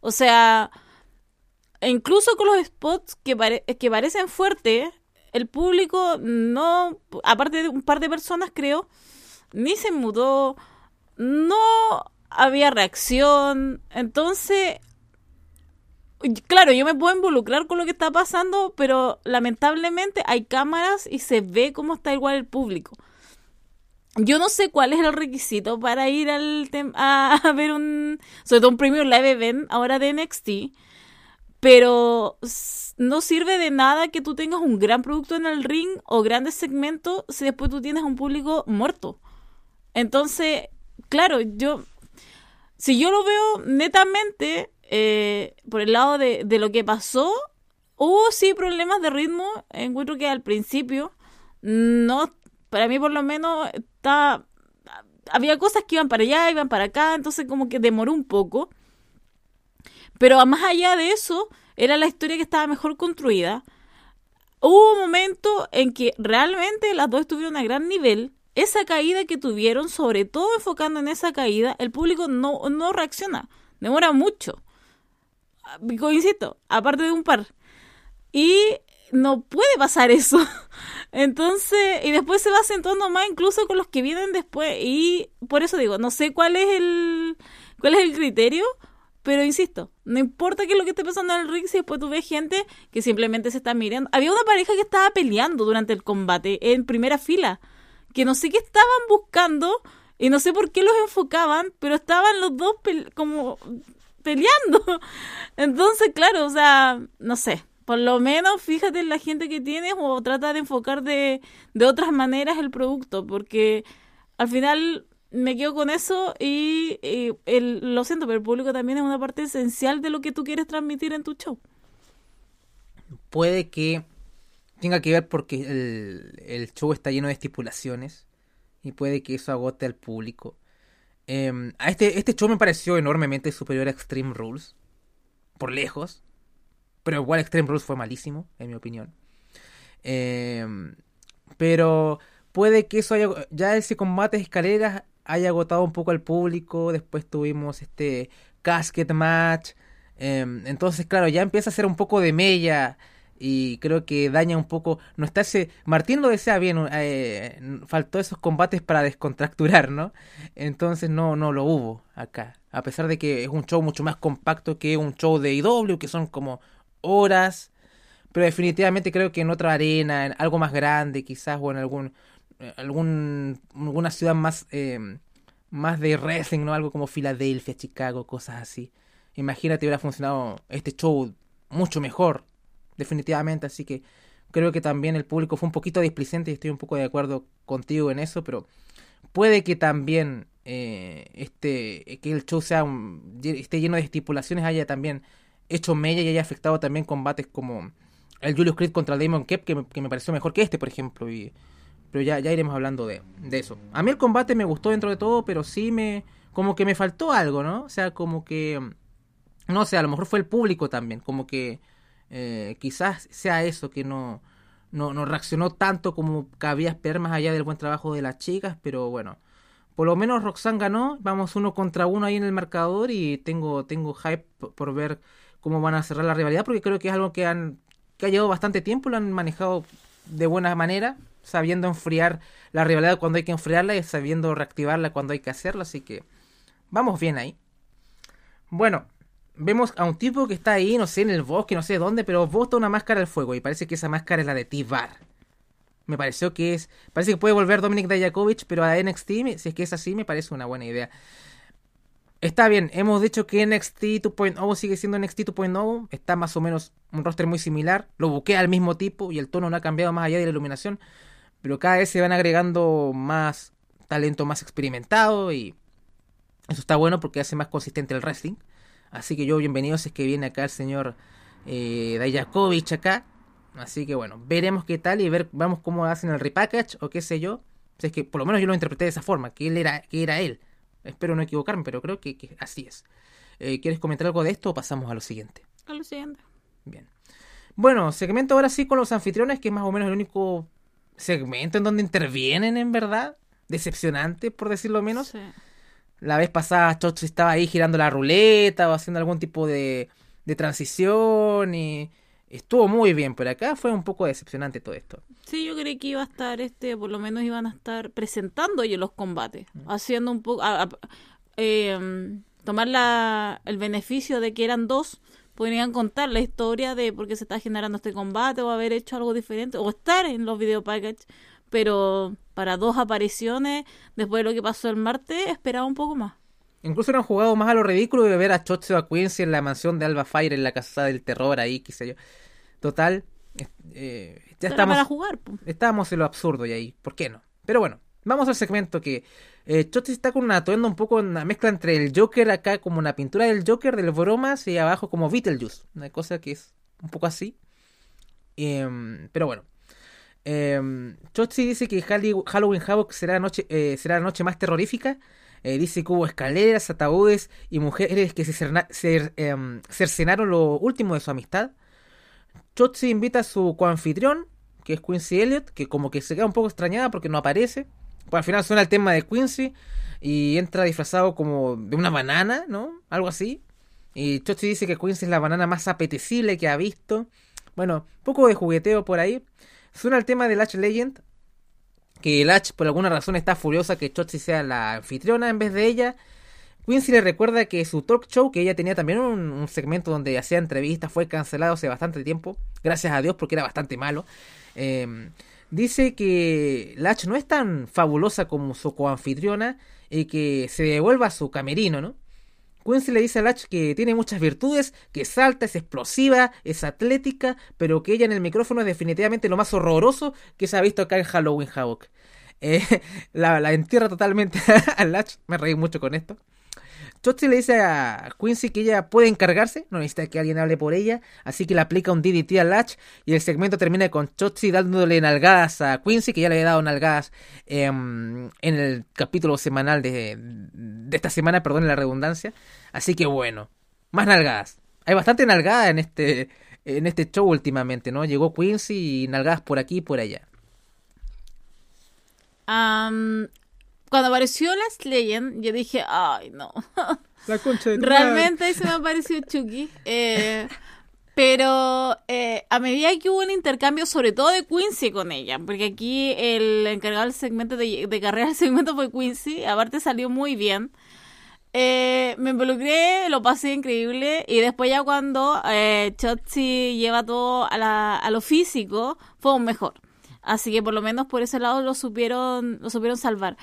O sea, incluso con los spots que, que parecen fuertes, el público no, aparte de un par de personas creo, ni se mudó, no había reacción, entonces, claro, yo me puedo involucrar con lo que está pasando, pero lamentablemente hay cámaras y se ve cómo está igual el público. Yo no sé cuál es el requisito para ir al a, a ver un, sobre todo un premio live event ahora de NXT pero no sirve de nada que tú tengas un gran producto en el ring o grandes segmentos si después tú tienes un público muerto. Entonces, claro, yo, si yo lo veo netamente eh, por el lado de, lo que pasó, hubo sí problemas de ritmo. Encuentro que al principio, no, para mí por lo menos, está, había cosas que iban para allá, iban para acá, entonces como que demoró un poco. Pero más allá de eso, era la historia que estaba mejor construida. Hubo un momento en que realmente las dos estuvieron a gran nivel. Esa caída que tuvieron, sobre todo enfocando en esa caída, el público no, no reacciona. Demora mucho. Insisto, aparte de un par. Y no puede pasar eso. Entonces, y después se va acentuando más incluso con los que vienen después. Y por eso digo, no sé cuál es el, cuál es el criterio, pero insisto, no importa qué es lo que esté pasando en el ring, si después tú ves gente que simplemente se está mirando. Había una pareja que estaba peleando durante el combate en primera fila, que no sé qué estaban buscando y no sé por qué los enfocaban, pero estaban los dos como peleando. Entonces, claro, o sea, no sé por lo menos fíjate en la gente que tienes o trata de enfocar de, de otras maneras el producto, porque al final me quedo con eso y, lo siento, pero el público también es una parte esencial de lo que tú quieres transmitir en tu show. Puede que tenga que ver porque el, el show está lleno de estipulaciones y puede que eso agote al público. Em, a este, este show me pareció enormemente superior a Extreme Rules, por lejos. Pero igual Extreme Rules fue malísimo, en mi opinión. Em, pero puede que eso haya. Ya ese combate de escaleras haya agotado un poco al público. Después tuvimos este casket match. Em, entonces, claro, ya empieza a ser un poco de mella. Y creo que daña un poco. No está ese. Martín lo desea bien. Eh, faltó esos combates para descontracturar, ¿no? Entonces no, no lo hubo acá. A pesar de que es un show mucho más compacto que un show de IW, que son como horas, pero definitivamente creo que en otra arena, en algo más grande quizás, o en algún, algún alguna ciudad más, eh, más de wrestling, ¿no? Algo como Filadelfia, Chicago, cosas así. Imagínate hubiera funcionado este show mucho mejor, definitivamente, así que creo que también el público fue un poquito displicente y estoy un poco de acuerdo contigo en eso, pero puede que también eh, este que el show sea esté lleno de estipulaciones haya también hecho mella y haya afectado también combates como el Julius Creed contra Damon Kep, que me, que me pareció mejor que este, por ejemplo. Y, pero ya, ya iremos hablando de, de, eso. A mí el combate me gustó dentro de todo, pero sí me. como que me faltó algo, ¿no? O sea, como que. No sé, a lo mejor fue el público también. Como que eh, quizás sea eso, que no, no, reaccionó tanto como cabía esperar más allá del buen trabajo de las chicas, pero bueno. Por lo menos Roxanne ganó, vamos uno contra uno ahí en el marcador y tengo, tengo hype por ver cómo van a cerrar la rivalidad, porque creo que es algo que han que ha llevado bastante tiempo, lo han manejado de buena manera, sabiendo enfriar la rivalidad cuando hay que enfriarla y sabiendo reactivarla cuando hay que hacerlo, así que vamos bien ahí. Bueno, vemos a un tipo que está ahí, no sé, en el bosque, no sé dónde, pero bota una máscara al fuego y parece que esa máscara es la de T-Bar. Me pareció que es. Parece que puede volver Dominic Dajakovic, pero a NXT, si es que es así, me parece una buena idea. Está bien, hemos dicho que NXT 2.0 sigue siendo NXT 2.0, está más o menos un roster muy similar, lo buquea al mismo tipo y el tono no ha cambiado más allá de la iluminación, pero cada vez se van agregando más talento más experimentado y eso está bueno porque hace más consistente el wrestling. Así que yo bienvenido si es que viene acá el señor eh, Dayakovic acá. Así que bueno, veremos qué tal y ver, vamos cómo hacen el repackage o qué sé yo. Si es que por lo menos yo lo interpreté de esa forma, que él era, que era él. Espero no equivocarme, pero creo que, así es. Eh, ¿Quieres comentar algo de esto o pasamos a lo siguiente? A lo siguiente. Bien. Bueno, segmento ahora sí con los anfitriones, que es más o menos el único segmento en donde intervienen, en verdad. Decepcionante, por decirlo menos. La vez pasada Chochi estaba ahí girando la ruleta o haciendo algún tipo de, de transición y estuvo muy bien, pero acá fue un poco decepcionante todo esto. Sí, yo creí que iba a estar, este, por lo menos iban a estar presentando ellos los combates, mm. haciendo un poco, em, tomar la, el beneficio de que eran dos, podrían contar la historia de por qué se está generando este combate o haber hecho algo diferente o estar en los video packages, pero para dos apariciones después de lo que pasó el martes esperaba un poco más. Incluso han jugado más a lo ridículo de ver a Chotzo a Quincy en la mansión de Alba Fire en la casa del terror ahí, qué sé yo. Total, eh, ya estamos. Para jugar. Estábamos en lo absurdo y ahí, ¿por qué no? Pero bueno, vamos al segmento que eh, está con una atuendo un poco una mezcla entre el Joker acá, como una pintura del Joker, del bromas, y abajo como Beetlejuice. Una cosa que es un poco así. Em, pero bueno. Eh, dice que Halloween Havoc será, noche, eh, será la noche más terrorífica. Eh, dice que hubo escaleras, ataúdes y mujeres que se em, cercenaron lo último de su amistad. Chotzi invita a su coanfitrión, que es Quincy Elliot, que como que se queda un poco extrañada porque no aparece. Pues al final suena el tema de Quincy y entra disfrazado como de una banana, ¿no? Algo así. Y Chochi dice que Quincy es la banana más apetecible que ha visto. Bueno, poco de jugueteo por ahí. Suena el tema de Latch Legend. Que Latch por alguna razón está furiosa que Chochi sea la anfitriona en vez de ella. Quincy le recuerda que su talk show, que ella tenía también un, segmento donde hacía entrevistas, fue cancelado hace bastante tiempo. Gracias a Dios porque era bastante malo. Em, dice que Latch no es tan fabulosa como su coanfitriona y que se devuelva a su camerino, ¿no? Quincy le dice a Latch que tiene muchas virtudes, que salta, es explosiva, es atlética, pero que ella en el micrófono es definitivamente lo más horroroso que se ha visto acá en Halloween Havoc. Eh, la, la, entierra totalmente a Latch, me reí mucho con esto. Chotzi le dice a Quincy que ella puede encargarse, no necesita que alguien hable por ella, así que le aplica un DDT a Latch y el segmento termina con Chotzi dándole nalgadas a Quincy, que ya le había dado nalgadas em, en el capítulo semanal de, de esta semana, perdón la redundancia. Así que bueno, más nalgadas. Hay bastante nalgada en este, en este show últimamente, ¿no? Llegó Quincy y nalgadas por aquí y por allá. Um, cuando apareció Last Legend, yo dije, ay, no. La concha de Realmente ahí se me apareció Chucky. Eh, pero eh, a medida que hubo un intercambio, sobre todo de Quincy con ella, porque aquí el encargado del segmento de, carrera del segmento fue Quincy, aparte salió muy bien. Eh, me involucré, lo pasé increíble y después ya cuando eh, lleva todo a, a lo físico, fue un mejor. Así que por lo menos por ese lado lo supieron, lo supieron salvar.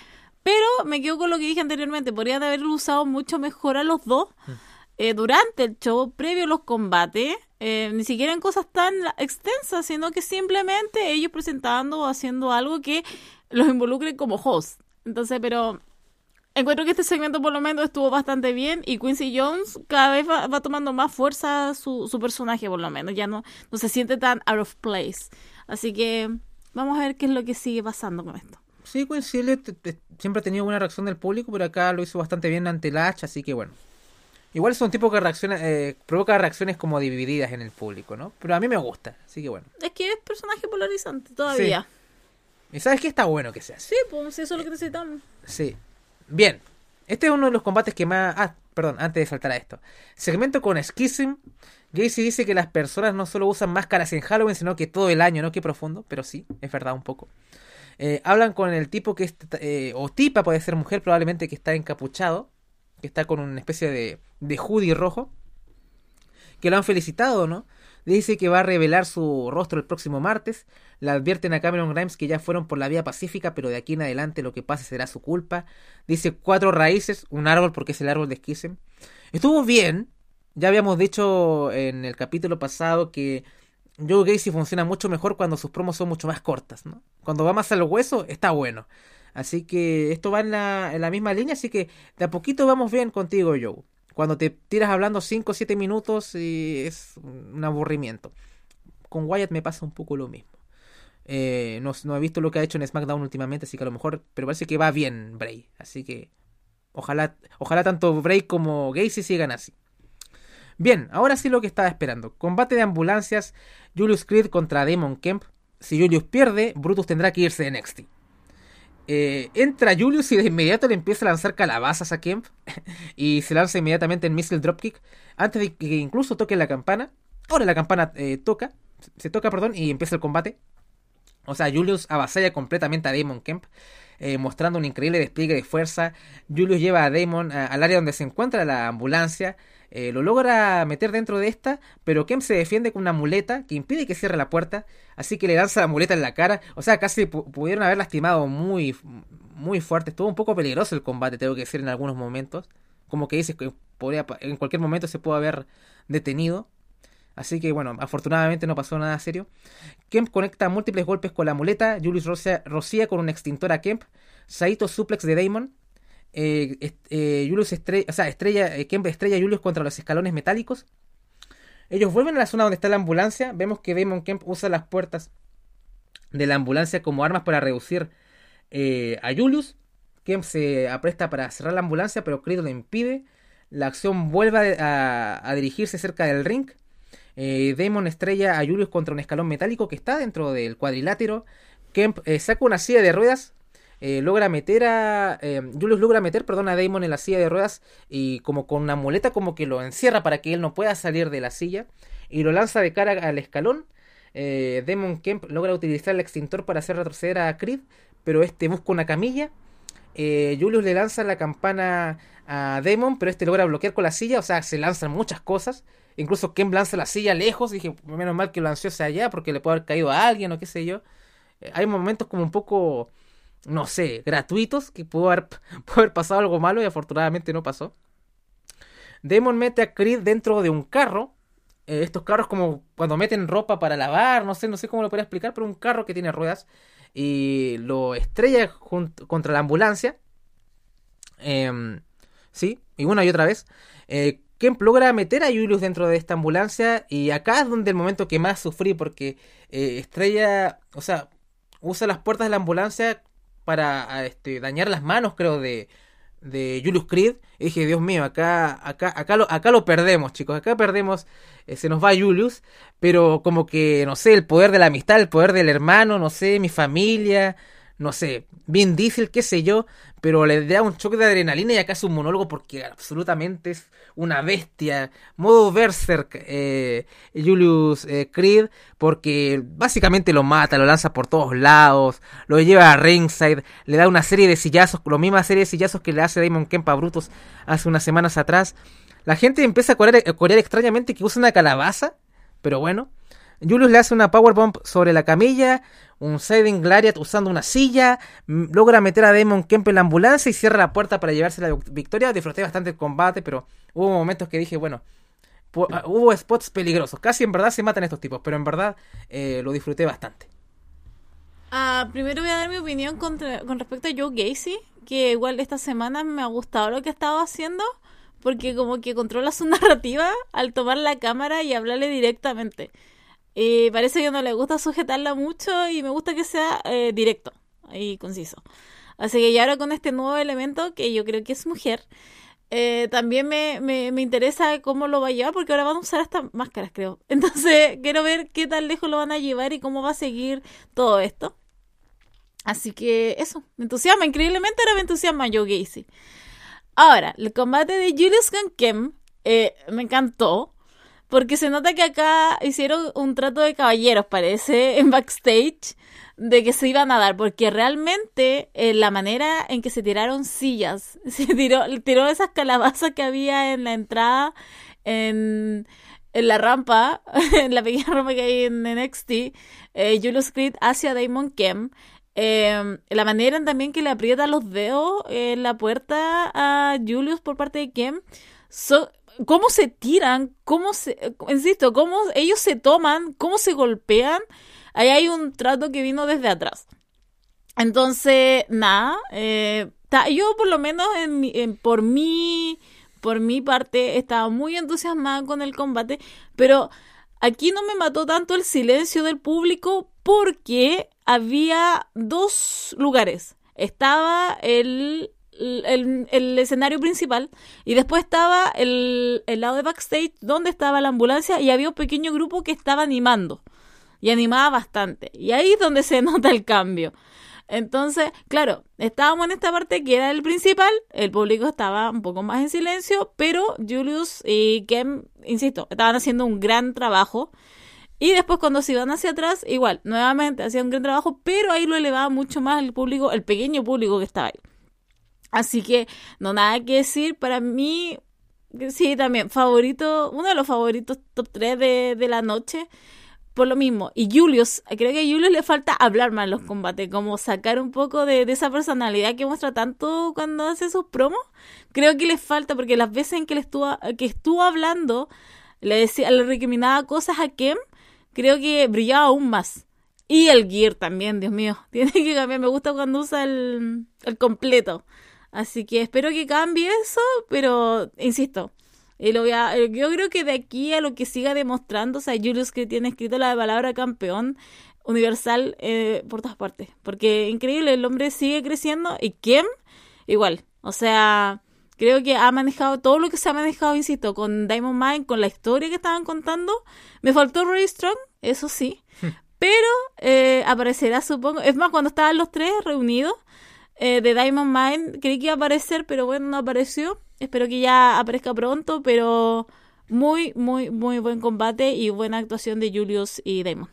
Pero me quedo con lo que dije anteriormente, podrían haberlo usado mucho mejor a los dos mm. eh, durante el show, previo a los combates, eh, ni siquiera en cosas tan extensas, sino que simplemente ellos presentando o haciendo algo que los involucre como host. Entonces, pero encuentro que este segmento por lo menos estuvo bastante bien y Quincy Jones cada vez va, tomando más fuerza su, su, personaje por lo menos, ya no, no se siente tan out of place. Así que vamos a ver qué es lo que sigue pasando con esto. Sí, Quincy siempre ha tenido buena reacción del público, pero acá lo hizo bastante bien ante hacha, así que bueno. Igual es un tipo que reacciona, eh, provoca reacciones como divididas en el público, ¿no? Pero a mí me gusta, así que bueno. Es que es personaje polarizante todavía. ¿Y sabes qué está bueno que sea? Sí, pues eso es lo que necesitamos. Sí. Bien. Este es uno de los combates que más... Ah, perdón, antes de saltar a esto. Segmento con Schism. Gacy dice que las personas no solo usan máscaras en Halloween, sino que todo el año, ¿no? Qué profundo, pero sí, es verdad un poco. Eh, hablan con el tipo que es, eh, o tipa, puede ser mujer probablemente, que está encapuchado, que está con una especie de, de hoodie rojo, que lo han felicitado, ¿no? Dice que va a revelar su rostro el próximo martes. Le advierten a Cameron Grimes que ya fueron por la vía pacífica, pero de aquí en adelante lo que pase será su culpa. Dice cuatro raíces, un árbol porque es el árbol de Schism. Estuvo bien. Ya habíamos dicho en el capítulo pasado que Joe Gacy funciona mucho mejor cuando sus promos son mucho más cortas, ¿no? Cuando va más a los huesos, está bueno. Así que esto va en la, en la misma línea, así que de a poquito vamos bien contigo, Joe. Cuando te tiras hablando 5 o 7 minutos y es un aburrimiento. Con Wyatt me pasa un poco lo mismo. Eh, no, no, he visto lo que ha hecho en SmackDown últimamente, así que a lo mejor, pero parece que va bien Bray. Así que ojalá, ojalá tanto Bray como Gacy sigan así. Bien, ahora sí lo que estaba esperando. Combate de ambulancias, Julius Creed contra Damon Kemp. Si Julius pierde, Brutus tendrá que irse de NXT. Eh, entra Julius y de inmediato le empieza a lanzar calabazas a Kemp. y se lanza inmediatamente en Missile Dropkick. Antes de que incluso toque la campana. Ahora la campana eh, toca. Se toca, perdón, y empieza el combate. O sea, Julius avasalla completamente a Damon Kemp. Eh, mostrando un increíble despliegue de fuerza. Julius lleva a Damon al área donde se encuentra la ambulancia. Eh, lo logra meter dentro de esta, pero Kemp se defiende con una muleta que impide que cierre la puerta, así que le lanza la muleta en la cara. O sea, casi pudieron haber lastimado muy, muy fuerte. Estuvo un poco peligroso el combate, tengo que decir, en algunos momentos. Como que dices que podría, en cualquier momento se puede haber detenido. Así que bueno, afortunadamente no pasó nada serio. Kemp conecta múltiples golpes con la muleta. Julius rocía, con un extintor a Kemp. Saito suplex de Damon eh, eh, Julius estrella, o sea, estrella, eh, estrella Julius contra los escalones metálicos. Ellos vuelven a la zona donde está la ambulancia. Vemos que Damon Kemp usa las puertas de la ambulancia como armas para reducir eh, a Julius. Kemp se apresta para cerrar la ambulancia, pero Creed lo impide. La acción vuelve a, dirigirse cerca del ring. Damon estrella a Julius contra un escalón metálico que está dentro del cuadrilátero. Kemp saca una silla de ruedas eh, logra meter a. Eh, Julius logra meter, perdón, a Damon en la silla de ruedas y como con una muleta, como que lo encierra para que él no pueda salir de la silla y lo lanza de cara al escalón. Eh, Damon Kemp logra utilizar el extintor para hacer retroceder a Creed, pero este busca una camilla. Julius le lanza la campana a Damon, pero este logra bloquear con la silla, o sea, se lanzan muchas cosas. Incluso Kemp lanza la silla lejos, dije, menos mal que lo lanzó hacia allá porque le puede haber caído a alguien o qué sé yo. hay momentos como un poco no sé, gratuitos, que pudo haber, pasado algo malo y afortunadamente no pasó. Demon mete a Creed dentro de un carro. Eh, estos carros como cuando meten ropa para lavar, no sé, no sé cómo lo podría explicar, pero un carro que tiene ruedas y lo estrella contra la ambulancia. Em, sí, y una y otra vez. Eh, Kemp logra meter a Julius dentro de esta ambulancia y acá es donde el momento que más sufrí porque eh, Estrella, o sea, usa las puertas de la ambulancia para este, dañar las manos, creo, de, de Julius Creed. Dije, Dios mío, acá, acá, acá, lo, acá lo perdemos, chicos. Acá perdemos, eh, se nos va Julius. Pero como que, no sé, el poder de la amistad, el poder del hermano, no sé, mi familia, no sé, bien Diesel, qué sé yo, pero le da un choque de adrenalina y acá es un monólogo porque absolutamente es una bestia, modo Berserk eh, Julius eh, Creed, porque básicamente lo mata, lo lanza por todos lados, lo lleva a ringside, le da una serie de sillazos, la misma serie de sillazos que le hace Damon Kemp a Brutus hace unas semanas atrás. La gente empieza a corear, a corear extrañamente que usa una calabaza, pero bueno. Julius le hace una powerbomb sobre la camilla, un Siding Glariat usando una silla, logra meter a Damon Kemp en la ambulancia y cierra la puerta para llevarse la victoria. Disfruté bastante el combate, pero hubo momentos que dije, bueno, ah, hubo spots peligrosos. Casi en verdad se matan estos tipos, pero en verdad eh, lo disfruté bastante. Ah, primero voy a dar mi opinión con respecto a Joe Gacy, que igual esta semana me ha gustado lo que ha estado haciendo, porque como que controla su narrativa al tomar la cámara y hablarle directamente. Y parece que no le gusta sujetarla mucho y me gusta que sea eh, directo y conciso. Así que ya ahora con este nuevo elemento, que yo creo que es mujer, eh, también me, me, me, interesa cómo lo va a llevar, porque ahora van a usar estas máscaras, creo. Entonces, quiero ver qué tan lejos lo van a llevar y cómo va a seguir todo esto. Así que eso, me entusiasma, increíblemente ahora me entusiasma Joe Gacy. Ahora, el combate de Julius Kem eh, me encantó. Porque se nota que acá hicieron un trato de caballeros, parece, en backstage, de que se iban a dar. Porque realmente eh, la manera en que se tiraron sillas, se tiró, tiró esas calabazas que había en la entrada, en, la rampa, en la pequeña rampa que hay en NXT, eh, Julius Creed hacia Damon Kem. Em, la manera también que le aprieta los dedos en la puerta a Julius por parte de Kem. So, cómo se tiran, cómo se, insisto, cómo ellos se toman, cómo se golpean, ahí hay un trato que vino desde atrás. Entonces, nada, eh, yo por lo menos en, por mi por mi parte estaba muy entusiasmada con el combate, pero aquí no me mató tanto el silencio del público porque había dos lugares. Estaba el el, escenario principal y después estaba el, el lado de backstage donde estaba la ambulancia y había un pequeño grupo que estaba animando y animaba bastante y ahí es donde se nota el cambio. Entonces, claro, estábamos en esta parte que era el principal, el público estaba un poco más en silencio, pero Julius y Kem, insisto, estaban haciendo un gran trabajo. Y después cuando se iban hacia atrás, igual, nuevamente hacían un gran trabajo, pero ahí lo elevaba mucho más el público, el pequeño público que estaba ahí. Así que no nada que decir. Para mí, sí, también favorito, uno de los favoritos top 3 de, de la noche. Por lo mismo. Y Julius, creo que a Julius le falta hablar más en los combates, como sacar un poco de, esa personalidad que muestra tanto cuando hace sus promos. Creo que le falta, porque las veces en que, le estuvo, que estuvo hablando, le, decía, le recriminaba cosas a Kem, creo que brillaba aún más. Y el gear también, Dios mío. Tiene que cambiar. Me gusta cuando usa el, el completo. Así que espero que cambie eso, pero insisto, y lo voy a, eh, yo creo que de aquí a lo que siga demostrando, o sea, Julius que tiene escrito la palabra campeón universal eh, por todas partes. Porque increíble, el hombre sigue creciendo y Kim igual. O sea, creo que ha manejado todo lo que se ha manejado, insisto, con Diamond Mine, con la historia que estaban contando. Me faltó Ray Strong, eso sí. Hmm. pero eh, aparecerá, supongo. Es más, cuando estaban los tres reunidos, eh, de Diamond Mine. Creí que iba a aparecer, pero bueno, no apareció. Espero que ya aparezca pronto, pero muy, muy, muy buen combate y buena actuación de Julius y Damon.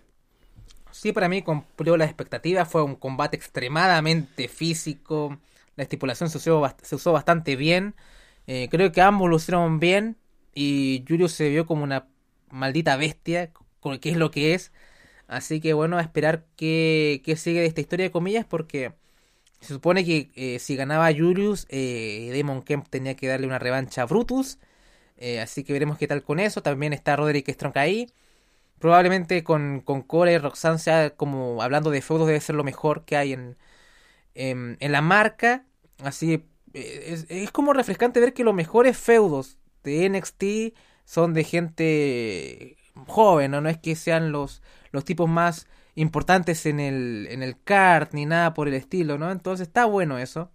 Sí, para mí cumplió las expectativas. Fue un combate extremadamente físico. La estipulación se usó, se usó bastante bien. Eh, creo que ambos lo hicieron bien. Y Julius se vio como una maldita bestia, que es lo que es. Así que bueno, a esperar que, que sigue esta historia de comillas, porque se supone que eh, si ganaba Julius, eh, Damon Kemp tenía que darle una revancha a Brutus. Eh, así que veremos qué tal con eso. También está Roderick Strong ahí. Probablemente con, con Cole y Roxanne sea como hablando de feudos debe ser lo mejor que hay en, en, la marca. Así es, es, como refrescante ver que los mejores feudos de NXT son de gente joven, ¿no? No es que sean los, los tipos más importantes en el, en el kart ni nada por el estilo, ¿no? Entonces está bueno eso.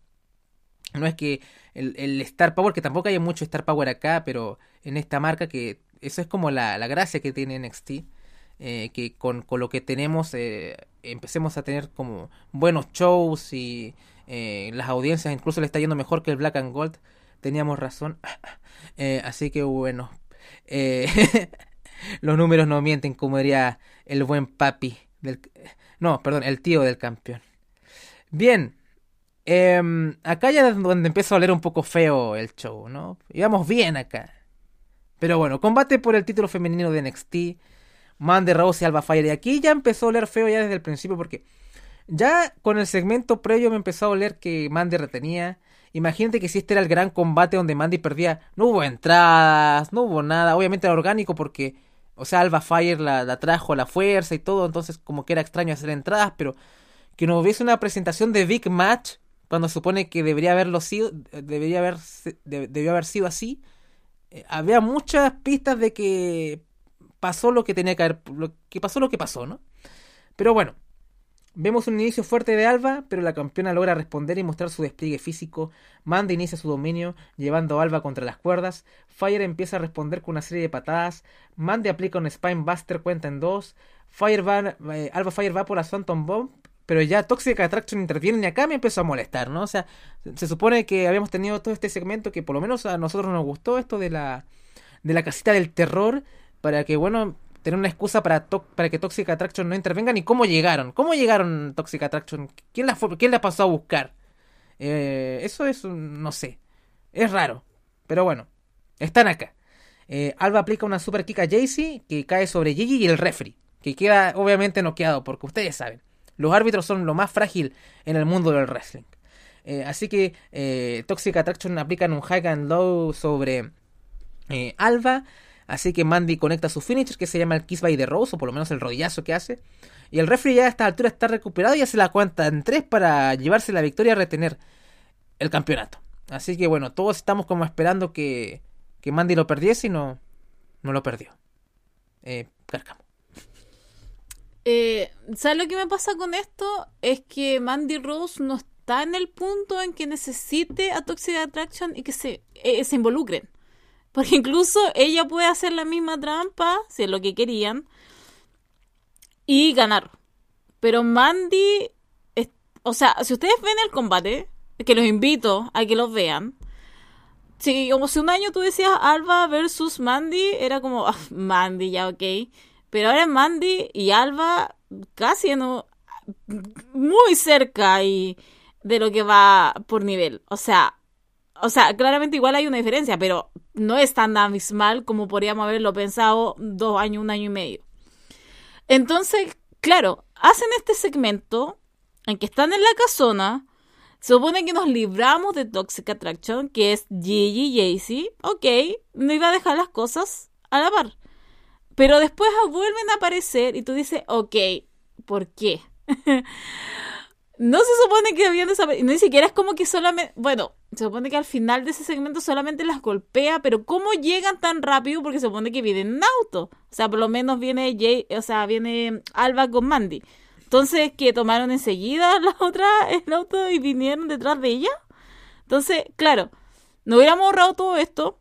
No es que el, el, Star Power, que tampoco hay mucho Star Power acá, pero en esta marca que eso es como la, la gracia que tiene NXT. Eh, que con, con, lo que tenemos eh, empecemos a tener como buenos shows y eh, las audiencias incluso le está yendo mejor que el Black and Gold. Teníamos razón. Eh, así que bueno. Los números no mienten, como diría el buen papi. No, perdón, el tío del campeón. Bien. Eh, acá ya es donde empieza a oler un poco feo el show, ¿no? Íbamos bien acá. Pero bueno, combate por el título femenino de NXT. Mandy Rose y Alba Fire. Y aquí ya empezó a oler feo ya desde el principio porque ya con el segmento previo me empezó a oler que Mandy retenía. Imagínate que si este era el gran combate donde Mandy perdía, no hubo entradas, no hubo nada. Obviamente era orgánico porque o sea, Alba Fire la, la, trajo a la fuerza y todo, entonces como que era extraño hacer entradas, pero que no hubiese una presentación de Big Match cuando supone que debería haberlo sido, debería haber, de, debió haber sido así. Eh, había muchas pistas de que pasó lo que tenía que haber, lo, que pasó lo que pasó, ¿no? Pero bueno, Vemos un inicio fuerte de Alba, pero la campeona logra responder y mostrar su despliegue físico. Mandy inicia su dominio, llevando a Alba contra las cuerdas. Fire empieza a responder con una serie de patadas. Mandy aplica un Spine Buster, cuenta en dos. Fire va, eh, Alba Fire va por la Phantom Bomb, pero ya Toxic Attraction interviene y acá me empezó a molestar, ¿no? O sea, se supone que habíamos tenido todo este segmento que por lo menos a nosotros nos gustó esto de la, de la casita del terror, para que, bueno, tener una excusa para, para que Toxic Attraction no intervenga, ni cómo llegaron. ¿Cómo llegaron Toxic Attraction? ¿Quién la, quién la pasó a buscar? Eh, eso es, no sé, es raro. Pero bueno, están acá. Eh, Alba aplica una super kick a Jaycee que cae sobre Gigi y el referee, que queda obviamente noqueado, porque ustedes saben, los árbitros son lo más frágil en el mundo del wrestling. Eh, así que eh, Toxic Attraction aplican un high and low sobre eh, Alba. Así que Mandy conecta su finisher que se llama el Kiss by the Rose, o por lo menos el rodillazo que hace. Y el referee ya a esta altura está recuperado y hace la cuenta en tres para llevarse la victoria y retener el campeonato. Así que bueno, todos estamos como esperando que, que Mandy lo perdiese y no, lo perdió. Eh, Cárcamo. Eh, ¿Sabes lo que me pasa con esto? Es que Mandy Rose no está en el punto en que necesite a Toxic Attraction y que se, eh, se involucren. Porque incluso ella puede hacer la misma trampa, si es lo que querían, y ganar. Pero Mandy, o sea, si ustedes ven el combate, que los invito a que los vean. Si como si un año tú decías Alba versus Mandy, era como, ah, Mandy, ya ok. Pero ahora Mandy y Alba casi no, muy cerca y de lo que va por nivel. O sea, o sea, claramente igual hay una diferencia, pero no es tan abismal como podríamos haberlo pensado dos años, un año y medio. Entonces, claro, hacen este segmento en que están en la casona. Se supone que nos libramos de Toxic Attraction, que es Gigi Jaycee. Ok, no iba a dejar las cosas a la par. Pero después vuelven a aparecer y tú dices, ok, ¿por qué? no se supone que habían desaparecido. Ni siquiera es como que solamente. Bueno, se supone que al final de ese segmento solamente las golpea, pero ¿cómo llegan tan rápido? Porque se supone que vienen en auto. O sea, por lo menos viene Jay, o sea, viene Alba con Mandy. Entonces, que tomaron enseguida la otra el auto y vinieron detrás de ella. Entonces, claro, no hubiéramos ahorrado todo esto.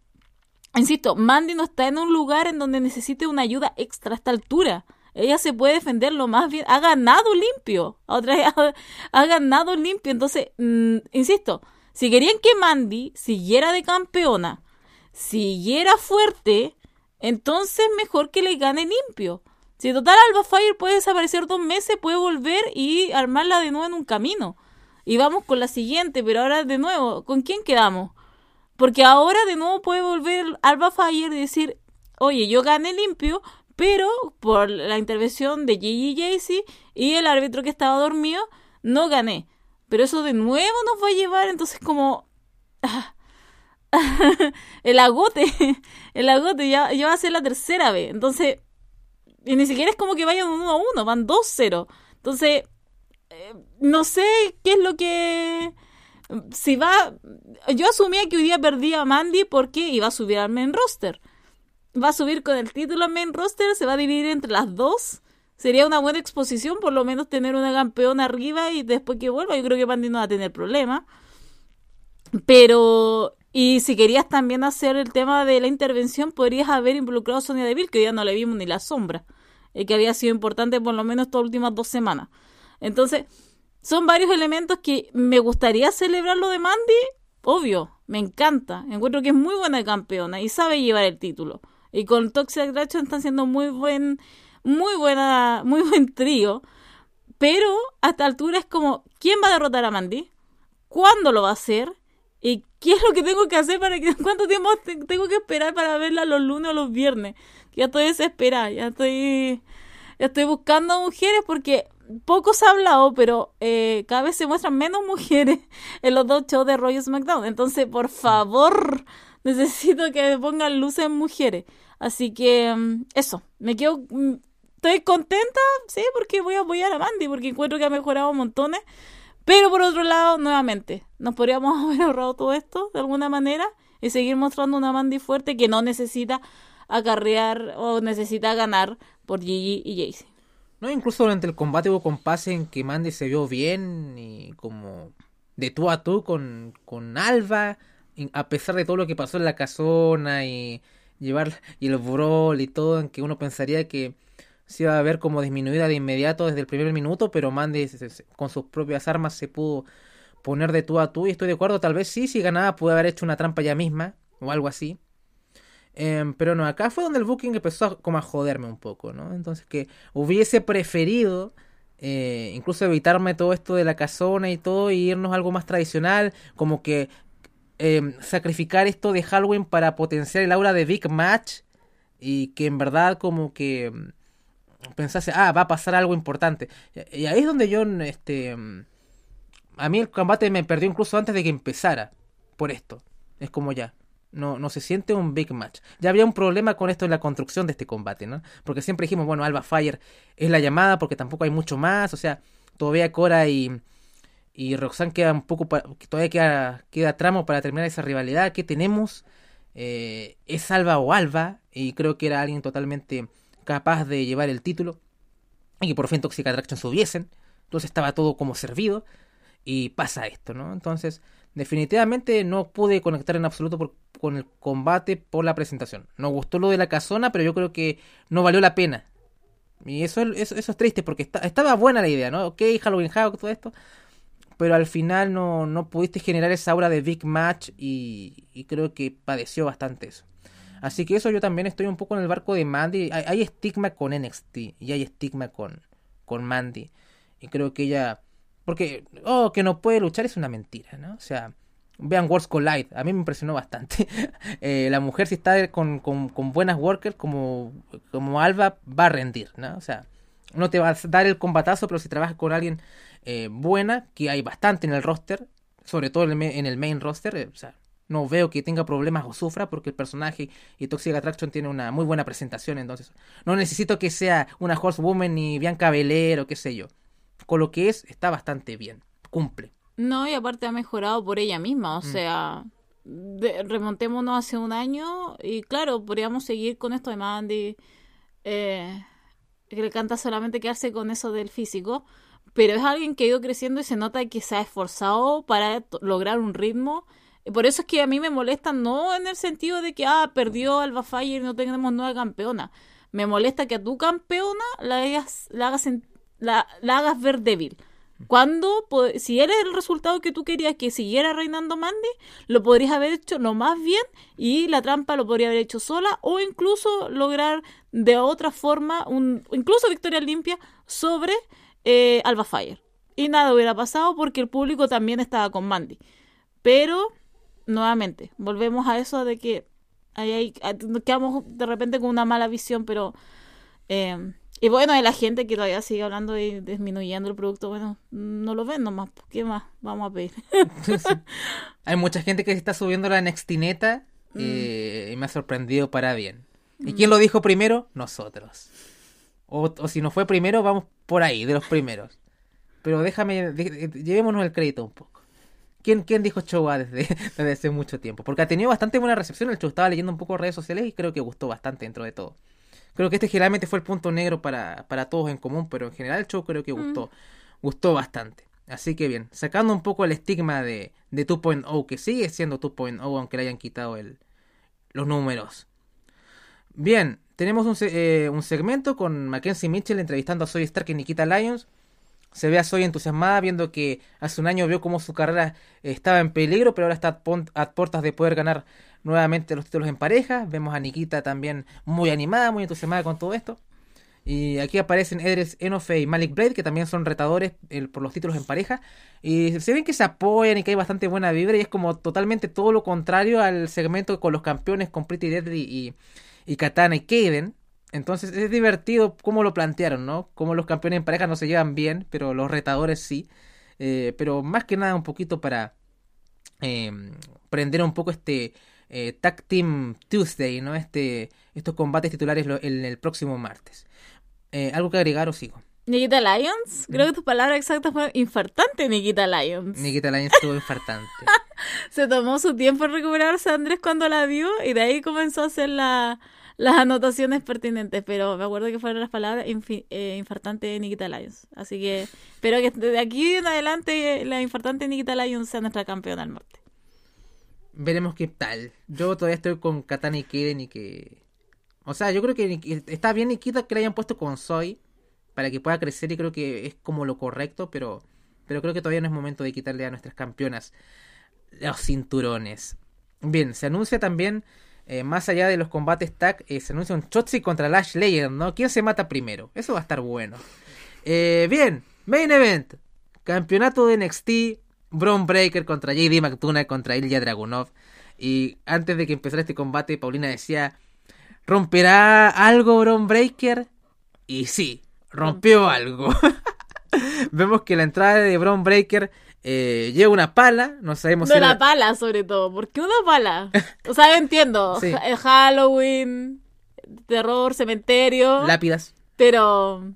Insisto, Mandy no está en un lugar en donde necesite una ayuda extra a esta altura. Ella se puede defender lo más bien. Ha ganado limpio. Otra vez ha, ganado limpio. Entonces, mm, insisto, si querían que Mandy siguiera de campeona, siguiera fuerte, entonces mejor que le gane limpio. Si total Alba Fire puede desaparecer dos meses, puede volver y armarla de nuevo en un camino. Y vamos con la siguiente, pero ahora de nuevo, ¿con quién quedamos? Porque ahora de nuevo puede volver Alba Fire y decir, oye, yo gané limpio, pero por la intervención de Gigi Jaycee y el árbitro que estaba dormido, no gané. Pero eso de nuevo nos va a llevar entonces como... el agote, el agote ya, ya va a ser la tercera vez. Entonces, y ni siquiera es como que vayan uno a uno, van 2-0. Entonces, eh, no sé qué es lo que... Si va... Yo asumía que hoy día perdía a Mandy porque iba a subir al main roster va a subir con el título main roster, se va a dividir entre las dos. Sería una buena exposición, por lo menos tener una campeona arriba y después que vuelva, yo creo que Mandy no va a tener problema. Pero, y si querías también hacer el tema de la intervención, podrías haber involucrado a Sonia Deville, que ya no le vimos ni la sombra, y que había sido importante por lo menos estas últimas dos semanas. Entonces, son varios elementos que me gustaría celebrar lo de Mandy, obvio, me encanta. Encuentro que es muy buena campeona y sabe llevar el título. Y con Toxic Attraction están siendo muy buen, muy buena, muy buen trío. Pero a esta altura es como, ¿quién va a derrotar a Mandy? ¿Cuándo lo va a hacer? ¿Y qué es lo que tengo que hacer para que, cuánto tiempo tengo que esperar para verla los lunes o los viernes? Ya estoy desesperada, ya estoy, ya estoy buscando mujeres porque poco se ha hablado, pero eh, cada vez se muestran menos mujeres en los dos shows de Royal SmackDown. Entonces, por favor, necesito que pongan luces mujeres. Así que mm, eso, me quedo... Mm, estoy contenta, sí, porque voy a apoyar a Mandy, porque encuentro que ha mejorado montones. Pero por otro lado, nuevamente, nos podríamos haber ahorrado todo esto de alguna manera y seguir mostrando una Mandy fuerte que no necesita acarrear o necesita ganar por Gigi y Jaycee. No, incluso durante el combate hubo compases en que Mandy se vio bien y como de tú a tú con, con Alba a pesar de todo lo que pasó en la casona y llevar y el brawl y todo, en que uno pensaría que se iba a ver como disminuida de inmediato desde el primer minuto, pero Mandy con sus propias armas se pudo poner de tú a tú y estoy de acuerdo, tal vez sí, si ganaba pudo haber hecho una trampa ya misma o algo así. Em, pero no, acá fue donde el booking empezó como a joderme un poco, ¿no? Entonces que hubiese preferido eh, incluso evitarme todo esto de la casona y todo y irnos a algo más tradicional, como que Em, sacrificar esto de Halloween para potenciar el aura de Big Match y que en verdad como que em, pensase, ah, va a pasar algo importante. Y ahí es donde yo, este, em, a mí el combate me perdió incluso antes de que empezara por esto. Es como ya, no, no se siente un big match. Ya había un problema con esto en la construcción de este combate, ¿no? Porque siempre dijimos, bueno, Alba Fire es la llamada porque tampoco hay mucho más, o sea, todavía Cora y, y Roxanne queda un poco, todavía queda, queda tramo para terminar esa rivalidad que tenemos. Eh, es Alba o Alba, y creo que era alguien totalmente capaz de llevar el título, y que por fin Toxic Attraction subiesen. Entonces estaba todo como servido, y pasa esto, ¿no? Entonces, definitivamente no pude conectar en absoluto con el combate por la presentación. No gustó lo de la casona, pero yo creo que no valió la pena. Y eso, eso, es triste porque estaba buena la idea, ¿no? Ok, Halloween Hawk, todo esto pero al final no, no pudiste generar esa aura de Big Match y, creo que padeció bastante eso. Así que eso yo también estoy un poco en el barco de Mandy. Hay, estigma con NXT y hay estigma con, con Mandy. Y creo que ella... Porque, oh, que no puede luchar es una mentira, ¿no? O sea, vean Worlds Collide. A mí me impresionó bastante. Eh, la mujer si está con, con, con, buenas workers como, como Alba va a rendir, ¿no? O sea, no te va a dar el combatazo, pero si trabajas con alguien eh, buena, que hay bastante en el roster, sobre todo en el main roster, eh, o sea, no veo que tenga problemas o sufra porque el personaje y Toxic Attraction tiene una muy buena presentación, entonces no necesito que sea una Horsewoman ni Bianca Belair o qué sé yo. Con lo que es, está bastante bien, cumple. No, y aparte ha mejorado por ella misma, o mm. sea, remontémonos hace un año y claro, podríamos seguir con esto de Mandy, eh, que le canta solamente quedarse con eso del físico, pero es alguien que ha ido creciendo y se nota que se ha esforzado para lograr un ritmo. Por eso es que a mí me molesta, no en el sentido de que, ah, perdió Alba Fire y no tenemos nueva campeona. Me molesta que a tu campeona la hagas, la hagas, la, la hagas ver débil. Cuando, si era el resultado que tú querías que siguiera reinando Mandy, lo podrías haber hecho lo más bien y la trampa lo podría haber hecho sola o incluso lograr de otra forma, un, incluso victoria limpia sobre eh, Alba Fire. Y nada hubiera pasado porque el público también estaba con Mandy. Pero, nuevamente, volvemos a eso de que ahí ah, nos quedamos de repente con una mala visión, pero... eh, y bueno, de la gente que todavía sigue hablando y disminuyendo el producto, bueno, no lo ven nomás. ¿Qué más vamos a pedir? Hay mucha gente que se está subiendo la Nextineta Mm. eh, y me ha sorprendido para bien. ¿Y quién lo dijo primero? Nosotros. O, o si no fue primero, vamos por ahí, de los primeros. Pero déjame, de- llevémonos el crédito un poco. ¿Quién, quién dijo Chowa desde, desde hace mucho tiempo? Porque ha tenido bastante buena recepción. El show estaba leyendo un poco redes sociales y creo que gustó bastante dentro de todo. Creo que este generalmente fue el punto negro para, para todos en común, pero en general el show creo que gustó, gustó bastante. Así que bien, sacando un poco el estigma de, de 2.0, que sigue siendo 2.0, aunque le hayan quitado el, los números. Bien, tenemos un, eh, un segmento con Mackenzie Mitchell entrevistando a Soy Stark y Nikita Lyons. Se ve a Soy entusiasmada viendo que hace un año vio cómo su carrera estaba en peligro, pero ahora está a puertas de poder ganar nuevamente los títulos en pareja. Vemos a Nikita también muy animada, muy entusiasmada con todo esto. Y aquí aparecen Edris Enofe y Malik Blade, que también son retadores por los títulos en pareja. Y se ven que se apoyan y que hay bastante buena vibra. Y es como totalmente todo lo contrario al segmento con los campeones, con Pretty Deadly y, y Katana y Kaden. Entonces es divertido cómo lo plantearon, ¿no? Cómo los campeones en pareja no se llevan bien, pero los retadores sí. Eh, pero más que nada un poquito para eh, prender un poco este eh, Tag Team Tuesday, ¿no? Este, estos combates titulares lo- en el próximo martes. Eh, ¿Algo que agregar o sigo? Nikita Lyons, creo que tu palabra exacta fue infartante, Nikita Lyons. Nikita Lyons estuvo infartante. Se tomó su tiempo en recuperarse Andrés cuando la vio y de ahí comenzó a hacer la- las anotaciones pertinentes. Pero me acuerdo que fueron las palabras eh, infartante de Nikita Lyons. Así que espero que de aquí en adelante la infartante Nikita Lyons sea nuestra campeona del norte. Veremos qué tal. Yo todavía estoy con Katana y Kaden y que... O sea, yo creo que está bien Nikita que le hayan puesto con Soy para que pueda crecer y creo que es como lo correcto, pero, pero creo que todavía no es momento de quitarle a nuestras campeonas los cinturones. Bien, se anuncia también, eh, más allá de los combates tag, eh, se anuncia un Chotzi contra Lash Legend, ¿no? ¿Quién se mata primero? Eso va a estar bueno. Eh, bien, main event. Campeonato de NXT. Braun Breaker contra JD McDonough contra Ilya Dragunov. Y antes de que empezara este combate, Paulina decía: ¿Romperá algo Braun Breaker? Y sí, rompió algo. Vemos que la entrada de Braun Breaker eh, lleva una pala. No sabemos De si la pala, sobre todo. ¿Por qué una pala? O sea, entiendo. Sí. Ja- Halloween, terror, cementerio. lápidas. Pero.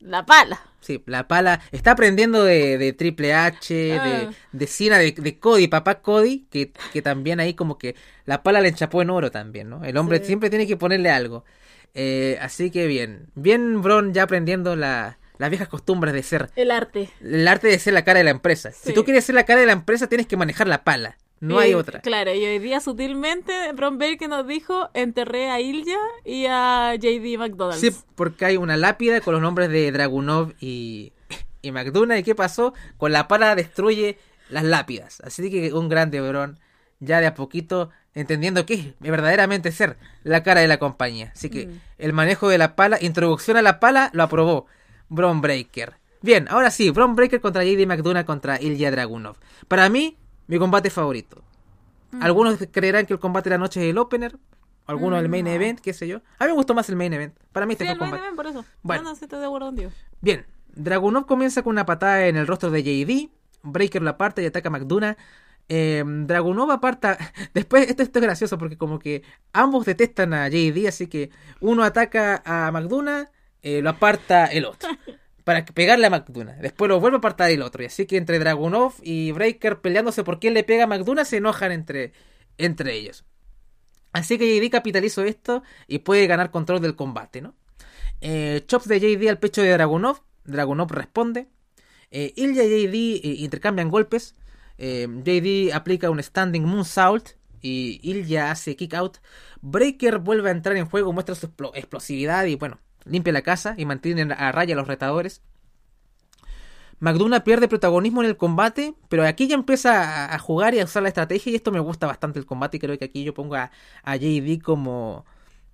La pala. Sí, la pala está aprendiendo de, de Triple H, de, Ah. de Cena, de, de Cody, papá Cody, que, que también ahí como que la pala le enchapó en oro también, ¿no? El hombre Sí. siempre tiene que ponerle algo. Eh, así que bien, bien Bron ya aprendiendo la- las viejas costumbres de ser, El arte. el arte de ser la cara de la empresa. Si tú quieres ser la cara de la empresa tienes que manejar la pala, no Y, hay otra. Claro, y hoy día sutilmente Baker nos dijo enterré a Ilya y a JD McDonald's. Sí, porque hay una lápida con los nombres de Dragunov y, y McDonough. ¿Y qué pasó? Con la pala destruye las lápidas. Así que un grande Bron, ya de a poquito entendiendo que es verdaderamente ser la cara de la compañía. Así que Mm. el manejo de la pala, introducción a la pala, lo aprobó Bron Breaker. Bien, ahora sí, Bron Breaker contra JD McDonough contra Ilya Dragunov. Para mí, mi combate favorito. Algunos creerán que el combate de la noche es el opener, algunos el main Mm, no. event, qué sé yo. A mí me gustó más el main event. Para mí este Sí, el el main combate. event, por eso. Bueno. No, no, sí estoy de acuerdo contigo. Bien, Dragunov comienza con una patada en el rostro de JD. Breaker la aparta y ataca a McDonough. Eh, Dragunov aparta. Después, esto, esto es gracioso porque, como que ambos detestan a JD, así que uno ataca a McDonough, eh, lo aparta el otro. Para pegarle a McDonough. Después lo vuelve a apartar el otro. Y así que entre Dragunov y Breaker peleándose por quién le pega a McDonough, se enojan entre, entre ellos. Así que JD capitalizó esto y puede ganar control del combate, ¿no? Eh, chops de JD al pecho de Dragunov. Dragunov responde. Eh, Ilya y JD eh, intercambian golpes. Eh, JD aplica un standing moonsault y Ilya hace kick out. Breaker vuelve a entrar en juego, muestra su explosividad y bueno, limpia la casa y mantiene a raya a los retadores. McDonough pierde protagonismo en el combate, pero aquí ya empieza a, jugar y a usar la estrategia y esto me gusta bastante el combate y creo que aquí yo pongo a, JD como,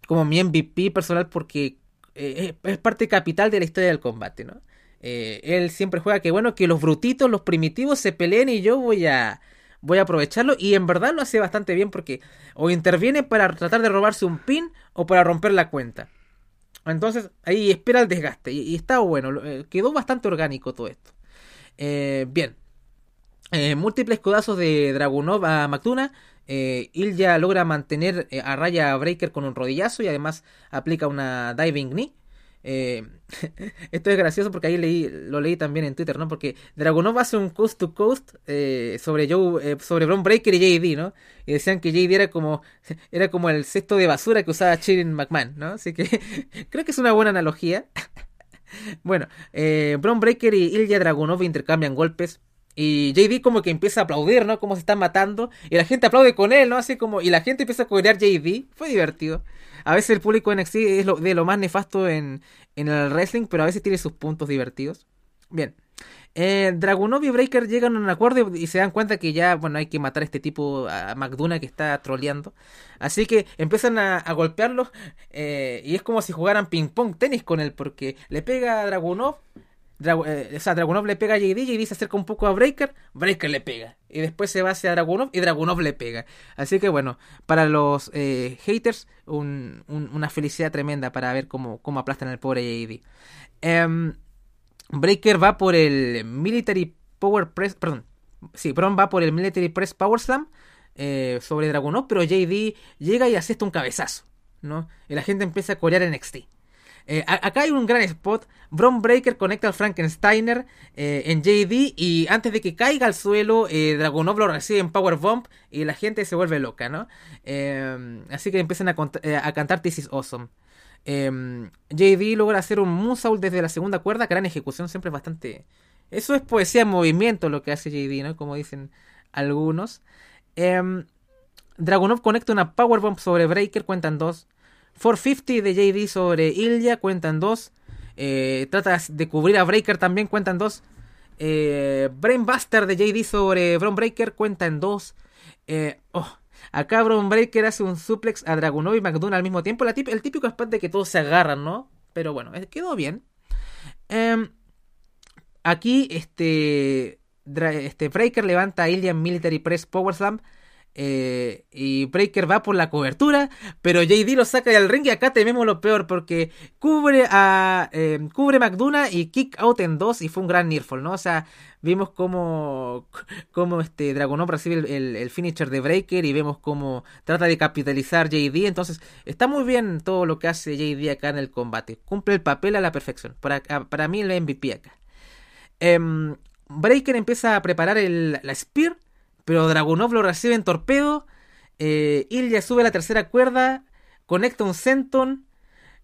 como mi MVP personal porque eh, es parte capital de la historia del combate, ¿no? Eh, él siempre juega que bueno, que los brutitos, los primitivos se peleen y yo voy a voy a aprovecharlo y en verdad lo hace bastante bien porque o interviene para tratar de robarse un pin o para romper la cuenta. Entonces ahí espera el desgaste y, está bueno, eh, quedó bastante orgánico todo esto. Eh, bien, eh, múltiples codazos de Dragunov a Mactuna. Ilya logra mantener a raya a Breaker con un rodillazo y además aplica una diving knee. Eh, esto es gracioso porque ahí leí, lo leí también en Twitter, ¿no? Porque Dragunov hace un coast to coast eh, sobre Joe, eh, sobre Bron Breaker y JD, ¿no? Y decían que JD era como, era como el cesto de basura que usaba Shirin McMahon, ¿no? Así que creo que es una buena analogía. bueno, eh, Bron Breaker y Ilya Dragunov intercambian golpes. Y JD como que empieza a aplaudir, ¿no? Como se están matando. Y la gente aplaude con él, ¿no? Así como... Y la gente empieza a corear JD. Fue divertido. A veces el público en NXT es lo, de lo más nefasto en, en el wrestling, pero a veces tiene sus puntos divertidos. Bien. Eh, Dragunov y Breaker llegan a un acuerdo y se dan cuenta que ya, bueno, hay que matar a este tipo, a McDonough que está troleando. Así que empiezan a, a golpearlo eh, y es como si jugaran ping-pong tenis con él, porque le pega a Dragunov eh, o sea, Dragunov le pega a JD, JD se acerca un poco a Breaker, Breaker le pega. Y después se va hacia Dragunov y Dragunov le pega. Así que bueno, para los eh, haters, una felicidad tremenda para ver cómo, cómo aplastan al pobre JD. Em, Breaker va por el Military Power Press, perdón, sí, Bron va por el Military Press Power Slam eh, sobre Dragunov, pero JD llega y asesta un cabezazo, ¿no? Y la gente empieza a corear en NXT. Eh, acá hay un gran spot. Bron Breaker conecta al Frankensteiner eh, en JD y antes de que caiga al suelo, eh, Dragonov lo recibe en Power Bomb y la gente se vuelve loca, ¿no? así que empiezan a, cantar This is Awesome. JD logra hacer un moonsault desde la segunda cuerda, gran ejecución, siempre es bastante... Eso es poesía en movimiento lo que hace JD, ¿no? Como dicen algunos. Dragonov conecta una Power Bomb sobre Breaker, cuentan dos. 450 de JD sobre Ilya, cuentan dos. Eh, trata de cubrir a Breaker también, cuentan dos. Eh, Brainbuster de JD sobre Bron Breaker, cuentan dos. Eh, oh, acá Bron Breaker hace un suplex a Dragunov y McDonald al mismo tiempo. El típico spot de que todos se agarran, ¿no? Pero bueno, quedó bien. Em, aquí, este, este Breaker levanta a Ilya Military Press Power Slam. Eh, y Breaker va por la cobertura, pero JD lo saca del ring y acá tememos lo peor porque cubre a eh, cubre McDonough y kick out en dos y fue un gran nearfall, ¿no? O sea, vimos cómo, cómo este Dragonov recibe el, finisher de Breaker y vemos cómo trata de capitalizar JD, entonces está muy bien todo lo que hace JD acá en el combate, cumple el papel a la perfección, para, para mí el MVP acá. Em, Breaker empieza a preparar el, la Spear pero Dragunov lo recibe en torpedo. Eh, Ilya sube a la tercera cuerda. Conecta un Senton.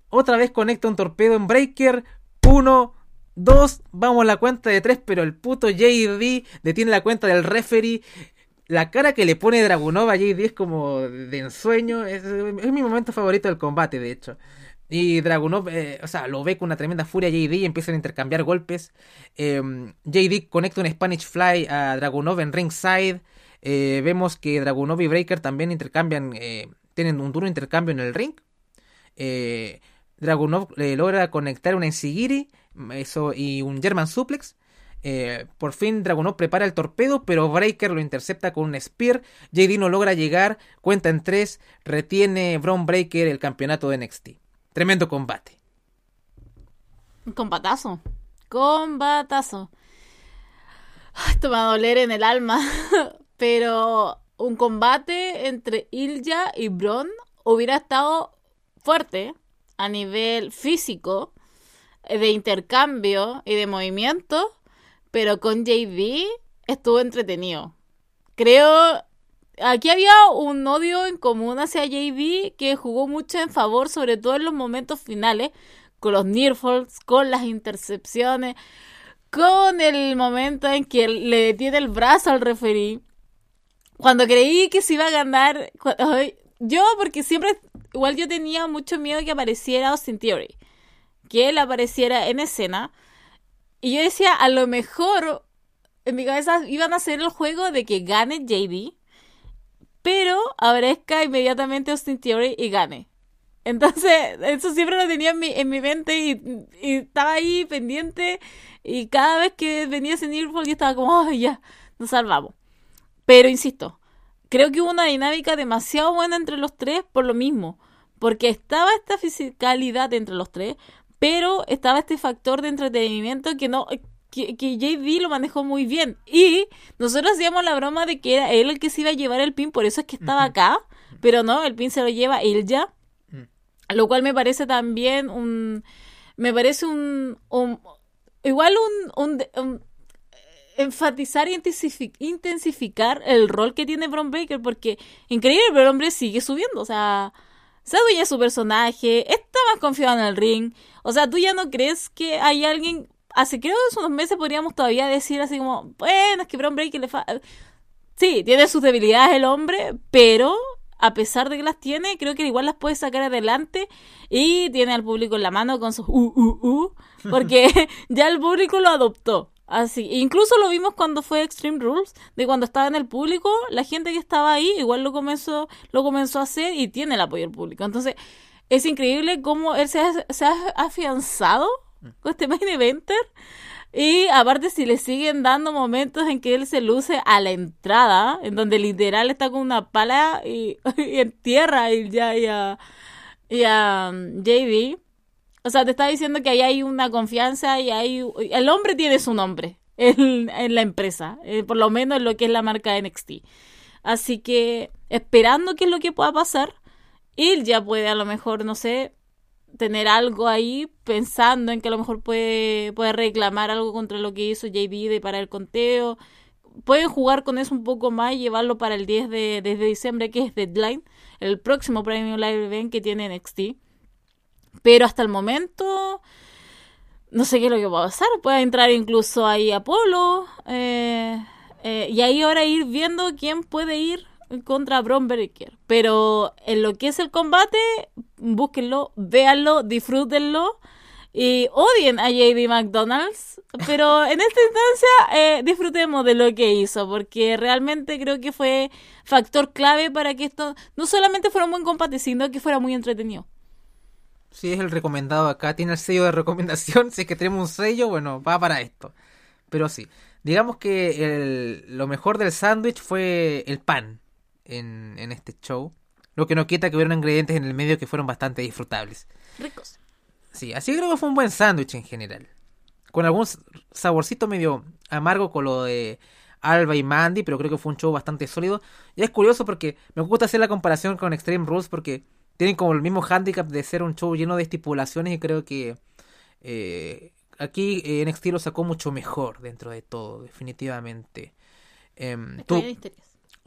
Otra vez conecta un torpedo en Breaker. Uno, dos. Vamos a la cuenta de tres. Pero el puto JD detiene la cuenta del referee. La cara que le pone Dragunov a JD es como de ensueño. Es, mi momento favorito del combate, de hecho. Y Dragunov, eh, o sea, lo ve con una tremenda furia JD y empiezan a intercambiar golpes. Em, JD conecta un Spanish Fly a Dragunov en ringside. Eh, vemos que Dragunov y Breaker también intercambian, eh, tienen un duro intercambio en el ring. Dragunov logra conectar un Ensigiri eso, y un German Suplex. por fin Dragunov prepara el torpedo, pero Breaker lo intercepta con un Spear. JD no logra llegar, cuenta en tres, retiene Braun Breaker el campeonato de NXT. Tremendo combate. Combatazo. Combatazo. Esto me va a doler en el alma. Pero un combate entre Ilya y Bron hubiera estado fuerte a nivel físico, de intercambio y de movimiento. Pero con JD estuvo entretenido. Creo aquí había un odio en común hacia JD que jugó mucho en favor, sobre todo en los momentos finales, con los nearfalls, con las intercepciones, con el momento en que le detiene el brazo al referee. cuando creí que se iba a ganar, yo porque siempre, igual yo tenía mucho miedo que apareciera Austin Theory, que él apareciera en escena, y yo decía, a lo mejor en mi cabeza iban a hacer el juego de que gane JD, pero aparezca inmediatamente Austin Theory y gane. Entonces, eso siempre lo tenía en mi, en mi mente y, estaba ahí pendiente. Y cada vez que venía ese Nearfall, yo estaba como, oh, ya, nos salvamos. Pero insisto, creo que hubo una dinámica demasiado buena entre los tres por lo mismo. Porque estaba esta fisicalidad entre los tres, pero estaba este factor de entretenimiento que no que, que JD lo manejó muy bien. Y nosotros hacíamos la broma de que era él el que se iba a llevar el pin, por eso es que estaba acá. Pero no, el pin se lo lleva él ya. Lo cual me parece también un... Me parece un... igual un, un, enfatizar y intensificar el rol que tiene Bron Breaker porque increíble pero el hombre sigue subiendo o sea se adueña su personaje está más confiado en el ring o sea tú ya no crees que hay alguien hace creo que unos meses podríamos todavía decir así como bueno es que Bron Breaker le falta sí tiene sus debilidades el hombre pero a pesar de que las tiene, creo que igual las puede sacar adelante y tiene al público en la mano con sus uh, uh, uh, porque ya el público lo adoptó. Así, incluso lo vimos cuando fue Extreme Rules, de cuando estaba en el público, la gente que estaba ahí igual lo comenzó, lo comenzó a hacer y tiene el apoyo del público. Entonces, es increíble cómo él se ha, se ha afianzado con este main eventer y aparte si le siguen dando momentos en que él se luce a la entrada, en donde literal está con una pala y, en tierra y ya y a, y a um, JD. O sea, te está diciendo que ahí hay una confianza y hay... El hombre tiene su nombre en, en la empresa, eh, por lo menos en lo que es la marca NXT. Así que esperando qué es lo que pueda pasar, él ya puede a lo mejor, no sé, tener algo ahí pensando en que a lo mejor puede, puede reclamar algo contra lo que hizo JD de para el conteo. Pueden jugar con eso un poco más y llevarlo para el 10 de, diciembre, que es deadline, el próximo Premium Live Event que tiene NXT. Pero hasta el momento, no sé qué es lo que va a pasar. Puede entrar incluso ahí Apolo. Eh, eh, y ahí ahora ir viendo quién puede ir contra Bron. Pero en lo que es el combate, búsquenlo, véanlo, disfrútenlo y odien a JD McDonald's. Pero en esta instancia eh, disfrutemos de lo que hizo, porque realmente creo que fue factor clave para que esto no solamente fuera un buen combate, sino que fuera muy entretenido. Sí, es el recomendado acá, tiene el sello de recomendación, si es que tenemos un sello, bueno, va para esto. Pero sí, digamos que lo mejor del sándwich fue el pan en, en este show. Lo que no quita que hubieran ingredientes en el medio que fueron bastante disfrutables. Ricos. Sí, así creo que fue un buen sándwich en general. Con algún saborcito medio amargo con lo de Alba y Mandy, pero creo que fue un show bastante sólido. Y es curioso porque me gusta hacer la comparación con Extreme Rules porque tienen como el mismo handicap de ser un show lleno de estipulaciones y creo que eh, aquí en NXT lo sacó mucho mejor dentro de todo, definitivamente. Eh,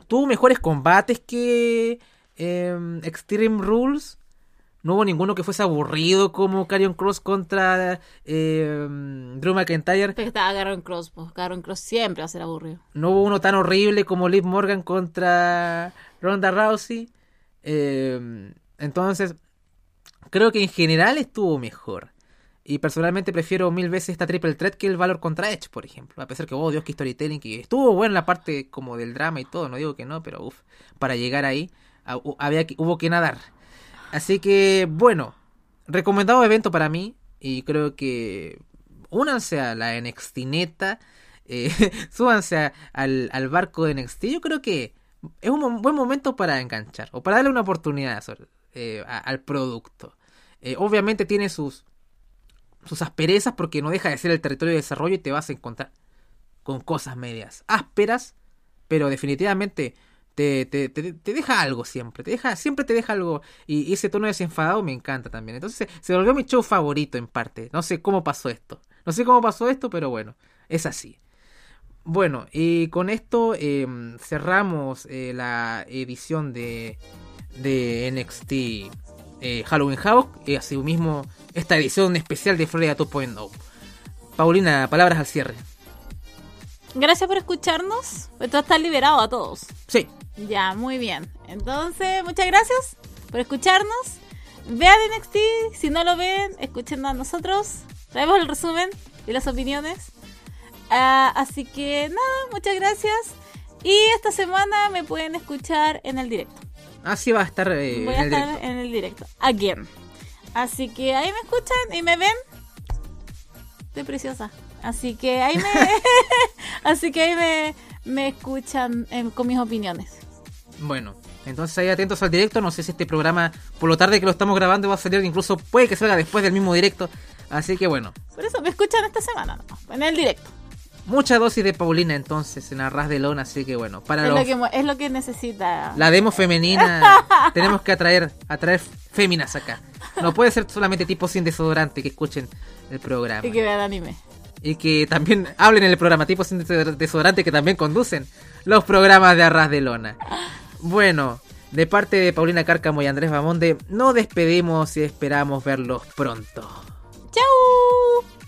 tuvo mejores combates que eh, Extreme Rules. No hubo ninguno que fuese aburrido como Carrion Cross contra eh, Drew McIntyre. Pero estaba Carrion Cross, pues Carrion Cross siempre va a ser aburrido. No hubo uno tan horrible como Liv Morgan contra Ronda Rousey. Eh, entonces, creo que en general estuvo mejor. Y personalmente prefiero mil veces esta triple threat que el Valor contra Edge, por ejemplo. A pesar que, oh Dios, que storytelling, que estuvo buena la parte como del drama y todo, no digo que no, pero uff, para llegar ahí había que, hubo que nadar. Así que, bueno, recomendado evento para mí y creo que únanse a la NXT neta, eh, súbanse al, al, barco de NXT. Yo creo que es un buen momento para enganchar o para darle una oportunidad eh, al producto. Eh, obviamente tiene sus sus asperezas porque no deja de ser el territorio de desarrollo y te vas a encontrar con cosas medias ásperas, pero definitivamente te, te, te, deja algo siempre, te deja, siempre te deja algo y, ese tono desenfadado me encanta también. Entonces se volvió mi show favorito en parte. No sé cómo pasó esto. No sé cómo pasó esto, pero bueno, es así. Bueno, y con esto em, cerramos eh, la edición de, de NXT eh, Halloween Havoc y así mismo esta edición especial de Florida 2.0. Paulina, palabras al cierre. gracias por escucharnos. Esto está liberado a todos. Sí. Ya, muy bien. Entonces, muchas gracias por escucharnos. Vean NXT, si no lo ven, escuchen a nosotros. Traemos el resumen y las opiniones. Ah, así que nada, muchas gracias. Y esta semana me pueden escuchar en el directo. Así va a estar eh, Voy en a el estar directo. en el directo. Again. Así que ahí me escuchan y me ven. Estoy preciosa. Así que ahí me. Así que ahí me, me escuchan eh, con mis opiniones. Bueno, entonces ahí atentos al directo. No sé si este programa, por lo tarde que lo estamos grabando, va a salir. Incluso puede que salga después del mismo directo. Así que bueno, Por eso me escuchan esta semana, ¿no? en el directo. Mucha dosis de Paulina entonces en Arras de Lona. Así que bueno, para Es los- lo, que, es lo que necesita. la demo femenina, tenemos que atraer, atraer féminas acá. No puede ser solamente tipos sin desodorante que escuchen el programa. Y que vean anime. Y que también hablen en el programa, tipos sin desodorante que también conducen los programas de Arras de Lona. Bueno, de parte de Paulina Cárcamo y Andrés Bamonde, nos despedimos y esperamos verlos pronto. ¡Chau!